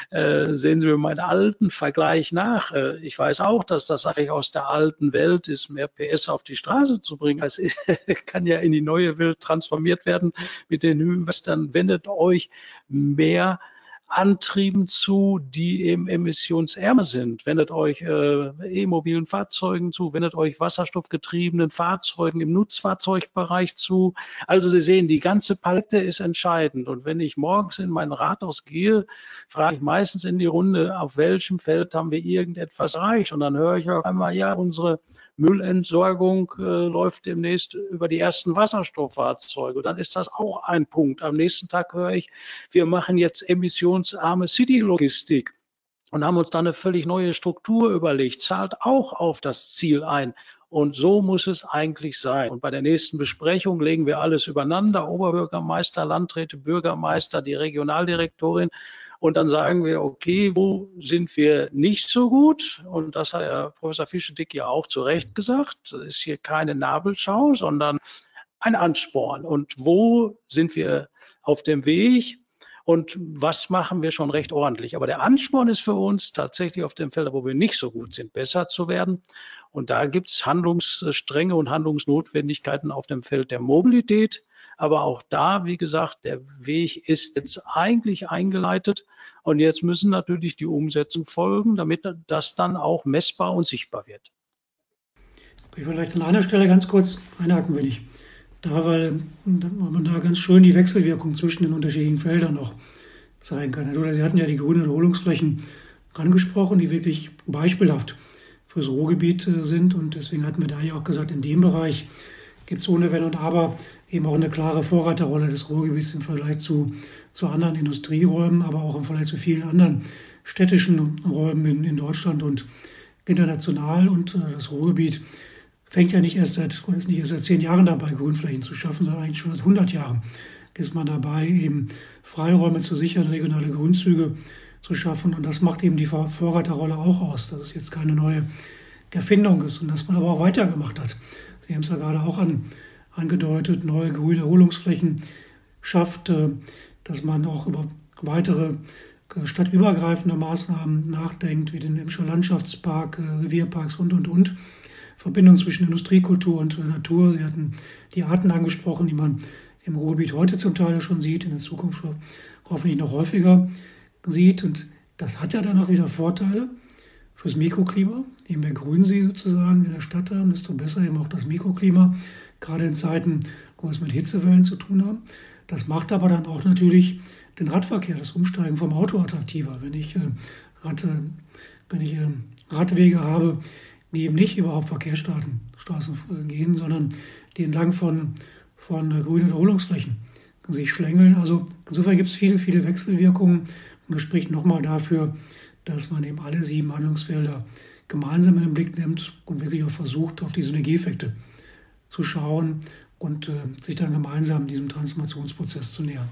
äh, sehen Sie mir meinen alten Vergleich nach. Äh, ich weiß auch, dass das eigentlich aus der alten Welt ist, mehr PS auf die Straße zu bringen. Es [laughs] kann ja in die neue Welt transformiert werden mit den Hinweisen, wendet euch mehr Antrieben zu, die eben emissionsärmer sind. Wendet euch äh, E-mobilen Fahrzeugen zu, wendet euch wasserstoffgetriebenen Fahrzeugen im Nutzfahrzeugbereich zu. Also Sie sehen, die ganze Palette ist entscheidend. Und wenn ich morgens in mein Rathaus gehe, frage ich meistens in die Runde, auf welchem Feld haben wir irgendetwas erreicht? Und dann höre ich auf einmal, ja, unsere Müllentsorgung äh, läuft demnächst über die ersten Wasserstofffahrzeuge. Dann ist das auch ein Punkt. Am nächsten Tag höre ich, wir machen jetzt emissionsarme City-Logistik und haben uns dann eine völlig neue Struktur überlegt, zahlt auch auf das Ziel ein. Und so muss es eigentlich sein. Und bei der nächsten Besprechung legen wir alles übereinander, Oberbürgermeister, Landräte, Bürgermeister, die Regionaldirektorin und dann sagen wir, okay, wo sind wir nicht so gut? Und das hat Herr Professor Fischedick ja auch zu Recht gesagt. Das ist hier keine Nabelschau, sondern ein Ansporn. Und wo sind wir auf dem Weg? Und was machen wir schon recht ordentlich? Aber der Ansporn ist für uns tatsächlich auf dem Feld, wo wir nicht so gut sind, besser zu werden. Und da gibt es Handlungsstränge und Handlungsnotwendigkeiten auf dem Feld der Mobilität, Aber auch da, wie gesagt, der Weg ist jetzt eigentlich eingeleitet. Und jetzt müssen natürlich die Umsetzung folgen, damit das dann auch messbar und sichtbar wird. Ich will vielleicht an einer Stelle ganz kurz einhaken, will ich. Da, weil, man da ganz schön die Wechselwirkung zwischen den unterschiedlichen Feldern noch zeigen kann. Oder Sie hatten ja die grünen Erholungsflächen angesprochen, die wirklich beispielhaft fürs Ruhrgebiet äh, sind. Und deswegen hatten wir da ja auch gesagt, in dem Bereich gibt es ohne Wenn und Aber eben auch eine klare Vorreiterrolle des Ruhrgebiets im Vergleich zu, zu anderen Industrieräumen, aber auch im Vergleich zu vielen anderen städtischen Räumen in, in Deutschland und international. Und äh, das Ruhrgebiet fängt ja nicht erst seit, ist nicht erst seit zehn Jahren dabei, Grünflächen zu schaffen, sondern eigentlich schon seit 100 Jahren ist man dabei, eben Freiräume zu sichern, regionale Grünzüge zu schaffen. Und das macht eben die Vorreiterrolle auch aus, dass es jetzt keine neue Erfindung ist und dass man aber auch weitergemacht hat. Sie haben es ja gerade auch an, angedeutet, neue grüne Erholungsflächen schafft, äh, dass man auch über weitere äh, stadtübergreifende Maßnahmen nachdenkt, wie den Emscher Landschaftspark, äh, Revierparks und, und, und. Verbindung zwischen Industriekultur und Natur. Sie hatten die Arten angesprochen, die man im Ruhrgebiet heute zum Teil schon sieht, in der Zukunft hoffentlich noch häufiger sieht. Und das hat ja dann auch wieder Vorteile fürs Mikroklima. Je mehr Grün Sie sozusagen in der Stadt haben, desto besser eben auch das Mikroklima, gerade in Zeiten, wo wir es mit Hitzewellen zu tun haben. Das macht aber dann auch natürlich den Radverkehr, das Umsteigen vom Auto attraktiver. Wenn ich, äh, Rad, äh, wenn ich äh, Radwege habe, die eben nicht über Hauptverkehrsstraßen Straßen, äh, gehen, sondern die entlang von, von grünen Erholungsflächen sich schlängeln. Also insofern gibt es viele, viele Wechselwirkungen und das spricht nochmal dafür, dass man eben alle sieben Handlungsfelder gemeinsam in den Blick nimmt und wirklich auch versucht, auf die Synergieeffekte zu schauen und äh, sich dann gemeinsam diesem Transformationsprozess zu nähern.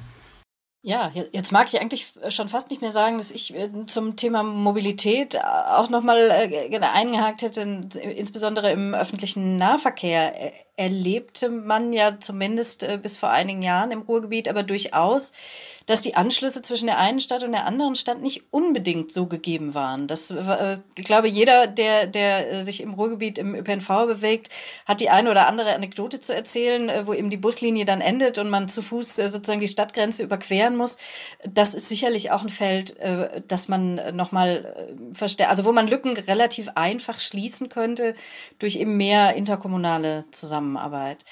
Ja, jetzt mag ich eigentlich schon fast nicht mehr sagen, dass ich äh, zum Thema Mobilität auch nochmal äh, eingehakt hätte, insbesondere im öffentlichen Nahverkehr erlebte man ja zumindest äh, bis vor einigen Jahren im Ruhrgebiet aber durchaus, dass die Anschlüsse zwischen der einen Stadt und der anderen Stadt nicht unbedingt so gegeben waren. Das, äh, ich glaube, jeder, der, der äh, sich im Ruhrgebiet im ÖPNV bewegt, hat die eine oder andere Anekdote zu erzählen, wo eben die Buslinie dann endet und man zu Fuß sozusagen die Stadtgrenze überqueren muss. Das ist sicherlich auch ein Feld, das man nochmal verstärkt, also wo man Lücken relativ einfach schließen könnte durch eben mehr interkommunale Zusammenarbeit. Zusammenarbeit.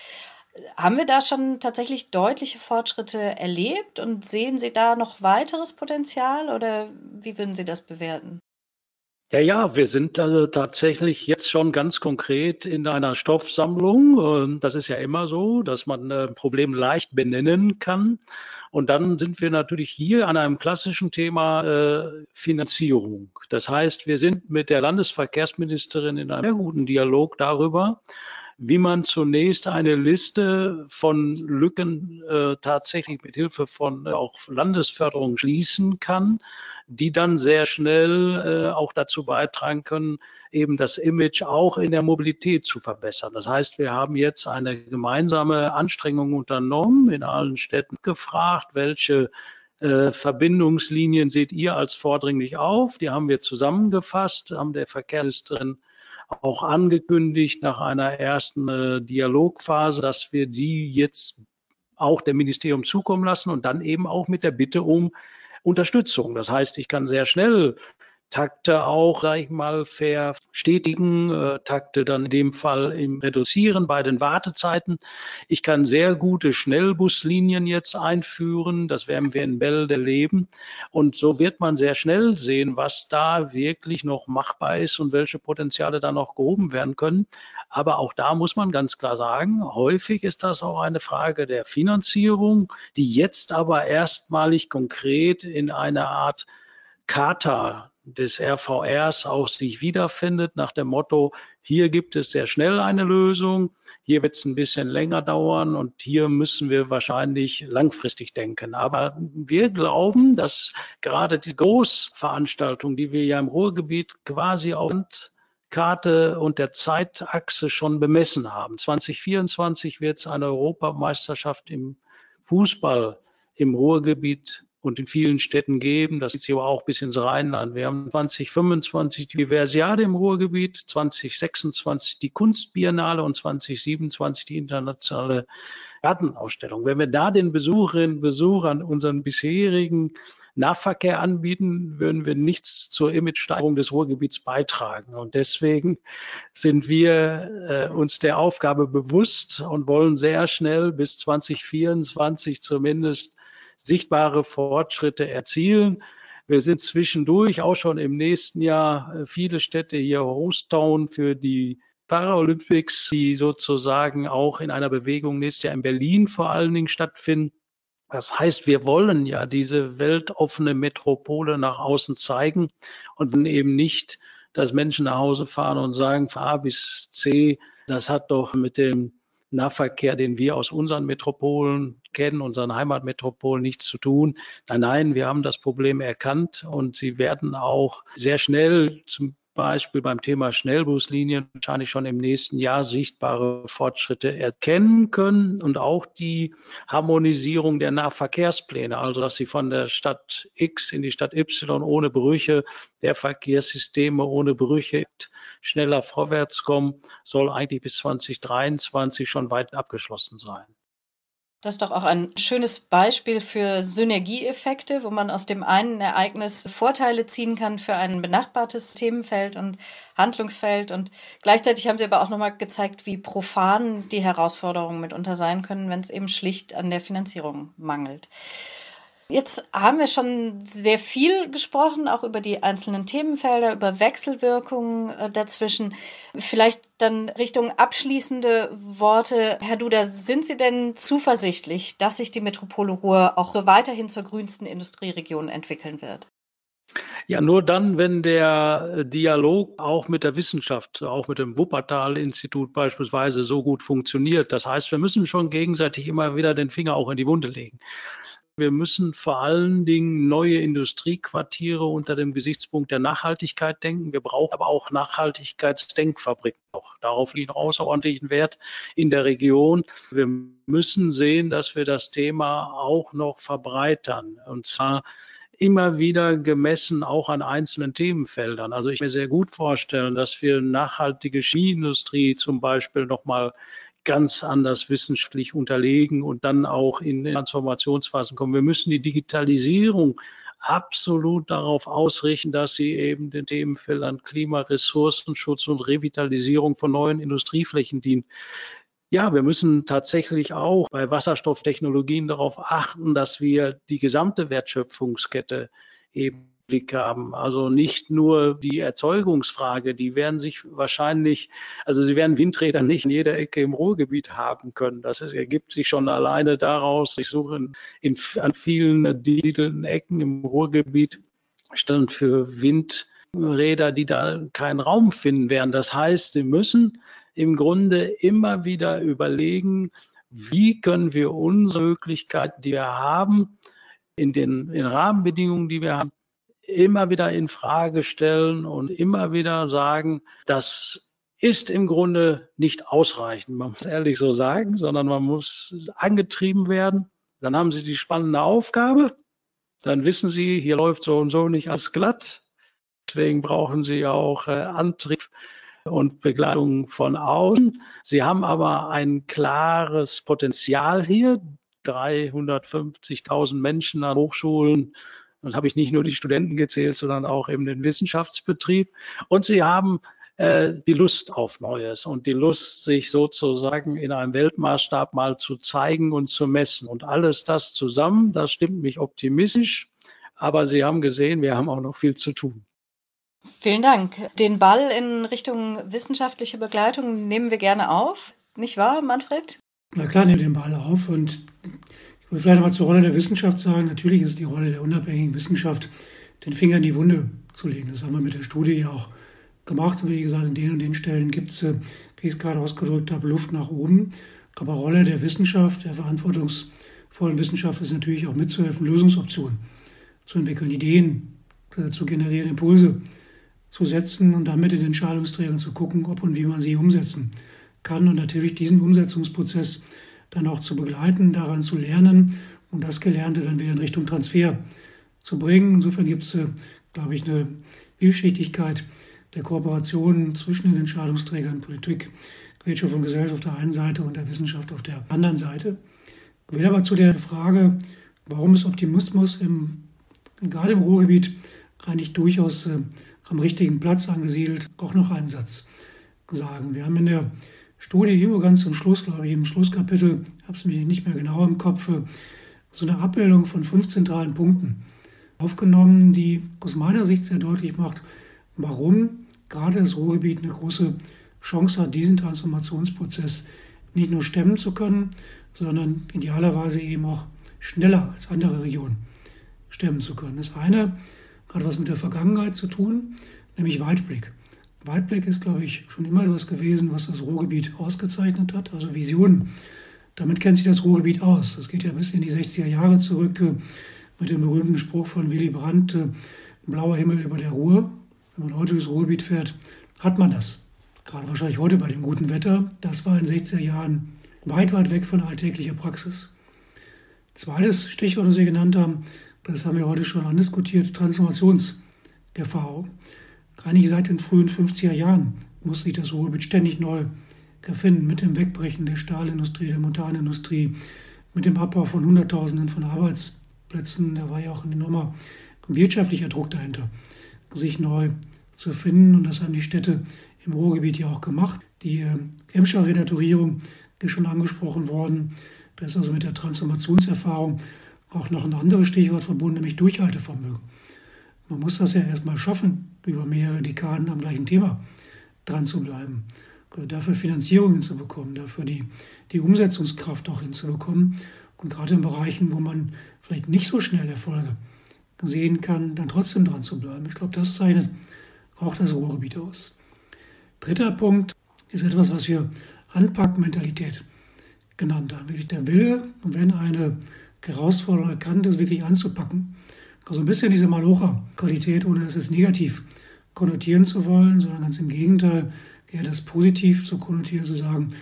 Haben wir da schon tatsächlich deutliche Fortschritte erlebt und sehen Sie da noch weiteres Potenzial oder wie würden Sie das bewerten? Ja, ja, wir sind also tatsächlich jetzt schon ganz konkret in einer Stoffsammlung. Ähm, das ist ja immer so, dass man ein äh, Problem leicht benennen kann. Und dann sind wir natürlich hier an einem klassischen Thema äh, Finanzierung. Das heißt, wir sind mit der Landesverkehrsministerin in einem sehr guten Dialog darüber, wie man zunächst eine Liste von Lücken äh, tatsächlich mit Hilfe von äh, auch Landesförderung schließen kann, die dann sehr schnell äh, auch dazu beitragen können, eben das Image auch in der Mobilität zu verbessern. Das heißt, wir haben jetzt eine gemeinsame Anstrengung unternommen, in allen Städten gefragt, welche äh, Verbindungslinien seht ihr als vordringlich auf? Die haben wir zusammengefasst, haben der Verkehrsministerin auch angekündigt nach einer ersten äh, Dialogphase, dass wir die jetzt auch dem Ministerium zukommen lassen und dann eben auch mit der Bitte um Unterstützung. Das heißt, ich kann sehr schnell Takte auch, sage ich mal, verstetigen, äh, Takte dann in dem Fall im Reduzieren bei den Wartezeiten. Ich kann sehr gute Schnellbuslinien jetzt einführen, das werden wir in Bälde erleben. Und so wird man sehr schnell sehen, was da wirklich noch machbar ist und welche Potenziale da noch gehoben werden können. Aber auch da muss man ganz klar sagen, häufig ist das auch eine Frage der Finanzierung, die jetzt aber erstmalig konkret in einer Art Charta des RVRs auch sich wiederfindet, nach dem Motto, hier gibt es sehr schnell eine Lösung, hier wird es ein bisschen länger dauern und hier müssen wir wahrscheinlich langfristig denken. Aber wir glauben, dass gerade die Großveranstaltung, die wir ja im Ruhrgebiet quasi auf Karte und der Zeitachse schon bemessen haben. 2024 wird es eine Europameisterschaft im Fußball im Ruhrgebiet und in vielen Städten geben. Das ist aber auch bis ins Rheinland. Wir haben 2025 die Diversiade im Ruhrgebiet, 2026 die Kunstbiennale und 2027 die internationale Gartenausstellung. Wenn wir da den Besucherinnen und Besuchern unseren bisherigen Nahverkehr anbieten, würden wir nichts zur Imagesteigerung des Ruhrgebiets beitragen. Und deswegen sind wir äh, uns der Aufgabe bewusst und wollen sehr schnell bis 2024 zumindest sichtbare Fortschritte erzielen. Wir sind zwischendurch auch schon im nächsten Jahr äh, viele Städte hier Hostown für die Paralympics, die sozusagen auch in einer Bewegung nächstes Jahr in Berlin vor allen Dingen stattfinden. Das heißt, wir wollen ja diese weltoffene Metropole nach außen zeigen und eben nicht, dass Menschen nach Hause fahren und sagen, von A bis C, das hat doch mit dem Nahverkehr, den wir aus unseren Metropolen kennen, unseren Heimatmetropolen nichts zu tun. Nein, nein, wir haben das Problem erkannt und sie werden auch sehr schnell zum Beispiel beim Thema Schnellbuslinien wahrscheinlich schon im nächsten Jahr sichtbare Fortschritte erkennen können und auch die Harmonisierung der Nahverkehrspläne, also dass sie von der Stadt X in die Stadt Y ohne Brüche der Verkehrssysteme ohne Brüche schneller vorwärts kommen, soll eigentlich bis 2023 schon weit abgeschlossen sein. Das ist doch auch ein schönes Beispiel für Synergieeffekte, wo man aus dem einen Ereignis Vorteile ziehen kann für ein benachbartes Themenfeld und Handlungsfeld. Und gleichzeitig haben Sie aber auch nochmal gezeigt, wie profan die Herausforderungen mitunter sein können, wenn es eben schlicht an der Finanzierung mangelt. Jetzt haben wir schon sehr viel gesprochen, auch über die einzelnen Themenfelder, über Wechselwirkungen äh, dazwischen. Vielleicht dann Richtung abschließende Worte. Herr Duda, sind Sie denn zuversichtlich, dass sich die Metropole Ruhr auch weiterhin zur grünsten Industrieregion entwickeln wird? Ja, nur dann, wenn der Dialog auch mit der Wissenschaft, auch mit dem Wuppertal-Institut beispielsweise so gut funktioniert. Das heißt, wir müssen schon gegenseitig immer wieder den Finger auch in die Wunde legen. Wir müssen vor allen Dingen neue Industriequartiere unter dem Gesichtspunkt der Nachhaltigkeit denken. Wir brauchen aber auch Nachhaltigkeitsdenkfabriken. Auch darauf liegt außerordentlichen Wert in der Region. Wir müssen sehen, dass wir das Thema auch noch verbreitern. Und zwar immer wieder gemessen auch an einzelnen Themenfeldern. Also ich mir sehr gut vorstellen, dass wir nachhaltige Skiindustrie zum Beispiel nochmal ganz anders wissenschaftlich unterlegen und dann auch in Transformationsphasen kommen. Wir müssen die Digitalisierung absolut darauf ausrichten, dass sie eben den Themenfeldern Klima, Ressourcenschutz und Revitalisierung von neuen Industrieflächen dient. Ja, wir müssen tatsächlich auch bei Wasserstofftechnologien darauf achten, dass wir die gesamte Wertschöpfungskette eben Blick haben. Also nicht nur die Erzeugungsfrage, die werden sich wahrscheinlich, also sie werden Windräder nicht in jeder Ecke im Ruhrgebiet haben können. Das ist, ergibt sich schon alleine daraus. Ich suche in, in, an vielen gediedelten Ecken im Ruhrgebiet Stellen für Windräder, die da keinen Raum finden werden. Das heißt, sie müssen im Grunde immer wieder überlegen, wie können wir unsere Möglichkeiten, die wir haben, in den in Rahmenbedingungen, die wir haben, immer wieder in Frage stellen und immer wieder sagen, das ist im Grunde nicht ausreichend. Man muss ehrlich so sagen, sondern man muss angetrieben werden. Dann haben Sie die spannende Aufgabe. Dann wissen Sie, hier läuft so und so nicht alles glatt. Deswegen brauchen Sie auch äh, Antrieb und Begleitung von außen. Sie haben aber ein klares Potenzial hier. 350.000 Menschen an Hochschulen und habe ich nicht nur die Studenten gezählt, sondern auch eben den Wissenschaftsbetrieb. Und sie haben äh, die Lust auf Neues und die Lust, sich sozusagen in einem Weltmaßstab mal zu zeigen und zu messen. Und alles das zusammen, das stimmt mich optimistisch. Aber Sie haben gesehen, wir haben auch noch viel zu tun. Vielen Dank. Den Ball in Richtung wissenschaftliche Begleitung nehmen wir gerne auf. Nicht wahr, Manfred? Na klar, nehmen wir den Ball auf und will vielleicht mal zur Rolle der Wissenschaft sagen. Natürlich ist die Rolle der unabhängigen Wissenschaft, den Finger in die Wunde zu legen. Das haben wir mit der Studie ja auch gemacht. Und wie gesagt, in den und den Stellen gibt es, äh, wie ich es gerade ausgedrückt habe, Luft nach oben. Aber Rolle der Wissenschaft, der verantwortungsvollen Wissenschaft ist natürlich auch mitzuhelfen, Lösungsoptionen zu entwickeln, Ideen äh, zu generieren, Impulse zu setzen und dann mit den Entscheidungsträgern zu gucken, ob und wie man sie umsetzen kann und natürlich diesen Umsetzungsprozess dann auch zu begleiten, daran zu lernen und das Gelernte dann wieder in Richtung Transfer zu bringen. Insofern gibt es, äh, glaube ich, eine Vielschichtigkeit der Kooperation zwischen den Entscheidungsträgern Politik, Wirtschaft und Gesellschaft auf der einen Seite und der Wissenschaft auf der anderen Seite. Ich will aber zu der Frage, warum ist Optimismus im, gerade im Ruhrgebiet eigentlich durchaus äh, am richtigen Platz angesiedelt, auch noch einen Satz sagen. Wir haben in der Studie ganz zum Schluss, glaube ich, im Schlusskapitel, habe es mir nicht mehr genau im Kopf, so eine Abbildung von fünf zentralen Punkten aufgenommen, die aus meiner Sicht sehr deutlich macht, warum gerade das Ruhrgebiet eine große Chance hat, diesen Transformationsprozess nicht nur stemmen zu können, sondern idealerweise eben auch schneller als andere Regionen stemmen zu können. Das eine hat was mit der Vergangenheit zu tun, nämlich Weitblick. Weitblick ist, glaube ich, schon immer etwas gewesen, was das Ruhrgebiet ausgezeichnet hat, also Visionen. Damit kennt sich das Ruhrgebiet aus. Das geht ja bis in die 60er Jahre zurück äh, mit dem berühmten Spruch von Willy Brandt, äh, blauer Himmel über der Ruhr. Wenn man heute durchs Ruhrgebiet fährt, hat man das. Gerade wahrscheinlich heute bei dem guten Wetter. Das war in den 60er Jahren weit, weit weg von alltäglicher Praxis. Zweites Stichwort, das wir genannt haben, das haben wir heute schon andiskutiert, Eigentlich seit den frühen 50er Jahren muss sich das Ruhrgebiet ständig neu erfinden, mit dem Wegbrechen der Stahlindustrie, der Montanindustrie, mit dem Abbau von Hunderttausenden von Arbeitsplätzen. Da war ja auch ein enormer wirtschaftlicher Druck dahinter, sich neu zu erfinden. Und das haben die Städte im Ruhrgebiet ja auch gemacht. Die äh, Emscher Renaturierung ist schon angesprochen worden. Da ist also mit der Transformationserfahrung auch noch ein anderes Stichwort verbunden, nämlich Durchhaltevermögen. Man muss das ja erstmal schaffen, über mehrere Dekaden am gleichen Thema dran zu bleiben, dafür Finanzierung hinzubekommen, dafür die, die Umsetzungskraft auch hinzubekommen. Und gerade in Bereichen, wo man vielleicht nicht so schnell Erfolge sehen kann, dann trotzdem dran zu bleiben. Ich glaube, das zeichnet auch das Ruhrgebiet aus. Dritter Punkt ist etwas, was wir Anpackmentalität genannt haben. Wirklich der Wille, wenn eine Herausforderung erkannt ist, wirklich anzupacken. Also ein bisschen diese Malocha-Qualität, ohne das jetzt negativ konnotieren zu wollen, sondern ganz im Gegenteil, eher das positiv zu konnotieren, zu sagen,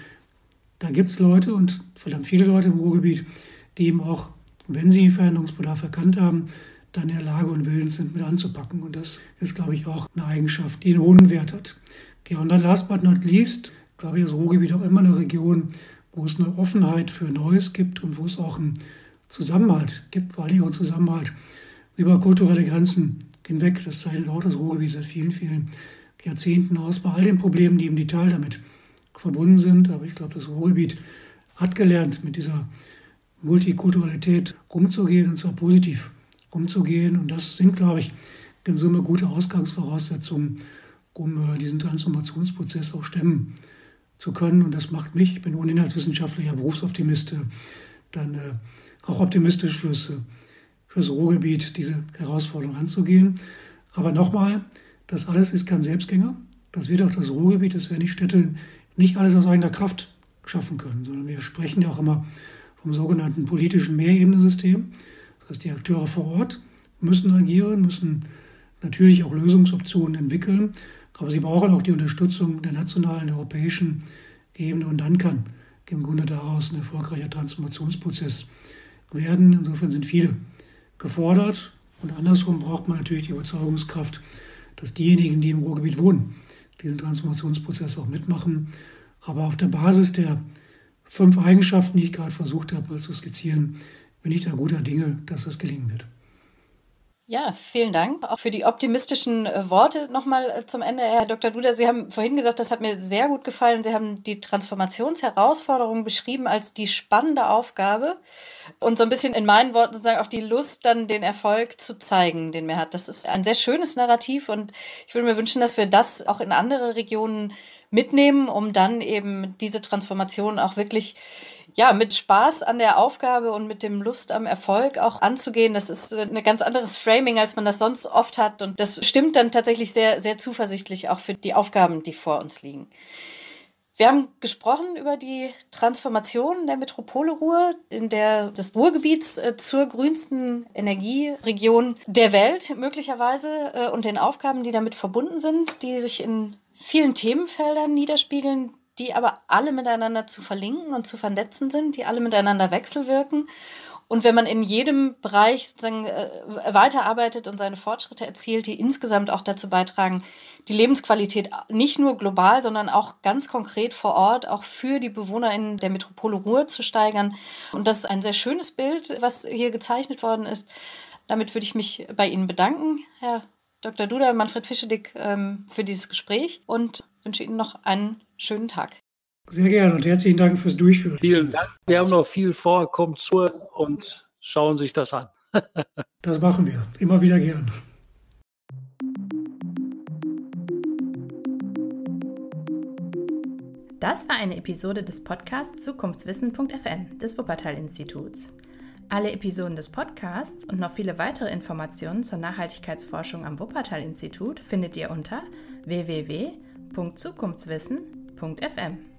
da gibt es Leute und verdammt viele Leute im Ruhrgebiet, die eben auch, wenn sie Veränderungsbedarf erkannt haben, dann in der Lage und willens sind, mit anzupacken. Und das ist, glaube ich, auch eine Eigenschaft, die einen hohen Wert hat. Ja, und dann last but not least, glaube ich, ist Ruhrgebiet auch immer eine Region, wo es eine Offenheit für Neues gibt und wo es auch einen Zusammenhalt gibt, vor allem auch einen Zusammenhalt über kulturelle Grenzen hinweg. Das zeichnet auch das Ruhrgebiet seit vielen, vielen Jahrzehnten aus, bei all den Problemen, die im Detail damit verbunden sind. Aber ich glaube, das Ruhrgebiet hat gelernt, mit dieser Multikulturalität umzugehen und zwar positiv umzugehen. Und das sind, glaube ich, in Summe gute Ausgangsvoraussetzungen, um äh, diesen Transformationsprozess auch stemmen zu können. Und das macht mich, ich bin ohnehin als wissenschaftlicher Berufsoptimist, äh, dann äh, auch optimistisch fürs, fürs Ruhrgebiet, diese Herausforderung anzugehen. Aber nochmal, das alles ist kein Selbstgänger. Das wird auch das Ruhrgebiet, das werden die Städte nicht alles aus eigener Kraft schaffen können, sondern wir sprechen ja auch immer vom sogenannten politischen Mehrebenensystem. Das heißt, die Akteure vor Ort müssen agieren, müssen natürlich auch Lösungsoptionen entwickeln, aber sie brauchen auch die Unterstützung der nationalen, europäischen Ebene und dann kann im Grunde daraus ein erfolgreicher Transformationsprozess werden. Insofern sind viele gefordert und andersrum braucht man natürlich die Überzeugungskraft, dass diejenigen, die im Ruhrgebiet wohnen, diesen Transformationsprozess auch mitmachen. Aber auf der Basis der fünf Eigenschaften, die ich gerade versucht habe, mal zu skizzieren, bin ich da guter Dinge, dass das gelingen wird. Ja, vielen Dank auch für die optimistischen äh, Worte nochmal äh, zum Ende, Herr Dr. Duda. Sie haben vorhin gesagt, das hat mir sehr gut gefallen. Sie haben die Transformationsherausforderung beschrieben als die spannende Aufgabe und so ein bisschen in meinen Worten sozusagen auch die Lust, dann den Erfolg zu zeigen, den man hat. Das ist ein sehr schönes Narrativ und ich würde mir wünschen, dass wir das auch in andere Regionen mitnehmen, um dann eben diese Transformation auch wirklich ja, mit Spaß an der Aufgabe und mit dem Lust am Erfolg auch anzugehen. Das ist ein ganz anderes Framing, als man das sonst oft hat. Und das stimmt dann tatsächlich sehr, sehr zuversichtlich auch für die Aufgaben, die vor uns liegen. Wir haben gesprochen über die Transformation der Metropole Ruhr, in der des Ruhrgebiets äh, zur grünsten Energieregion der Welt möglicherweise äh, und den Aufgaben, die damit verbunden sind, die sich in vielen Themenfeldern niederspiegeln, die aber alle miteinander zu verlinken und zu vernetzen sind, die alle miteinander wechselwirken Und wenn man in jedem Bereich sozusagen äh, weiterarbeitet und seine Fortschritte erzielt, die insgesamt auch dazu beitragen, die Lebensqualität nicht nur global, sondern auch ganz konkret vor Ort, auch für die Bewohner in der Metropole Ruhr zu steigern. Und das ist ein sehr schönes Bild, was hier gezeichnet worden ist. Damit würde ich mich bei Ihnen bedanken, Herr Dr. Duda, Manfred Fischedick, ähm, für dieses Gespräch und wünsche Ihnen noch einen schönen Tag. Sehr gerne und herzlichen Dank fürs Durchführen. Vielen Dank. Wir haben noch viel vor. Kommt zu und schauen sich das an. [laughs] das machen wir. Immer wieder gern. Das war eine Episode des Podcasts Zukunftswissen.fm des Wuppertal-Instituts. Alle Episoden des Podcasts und noch viele weitere Informationen zur Nachhaltigkeitsforschung am Wuppertal-Institut findet ihr unter www.zukunftswissen.fm detektor.fm.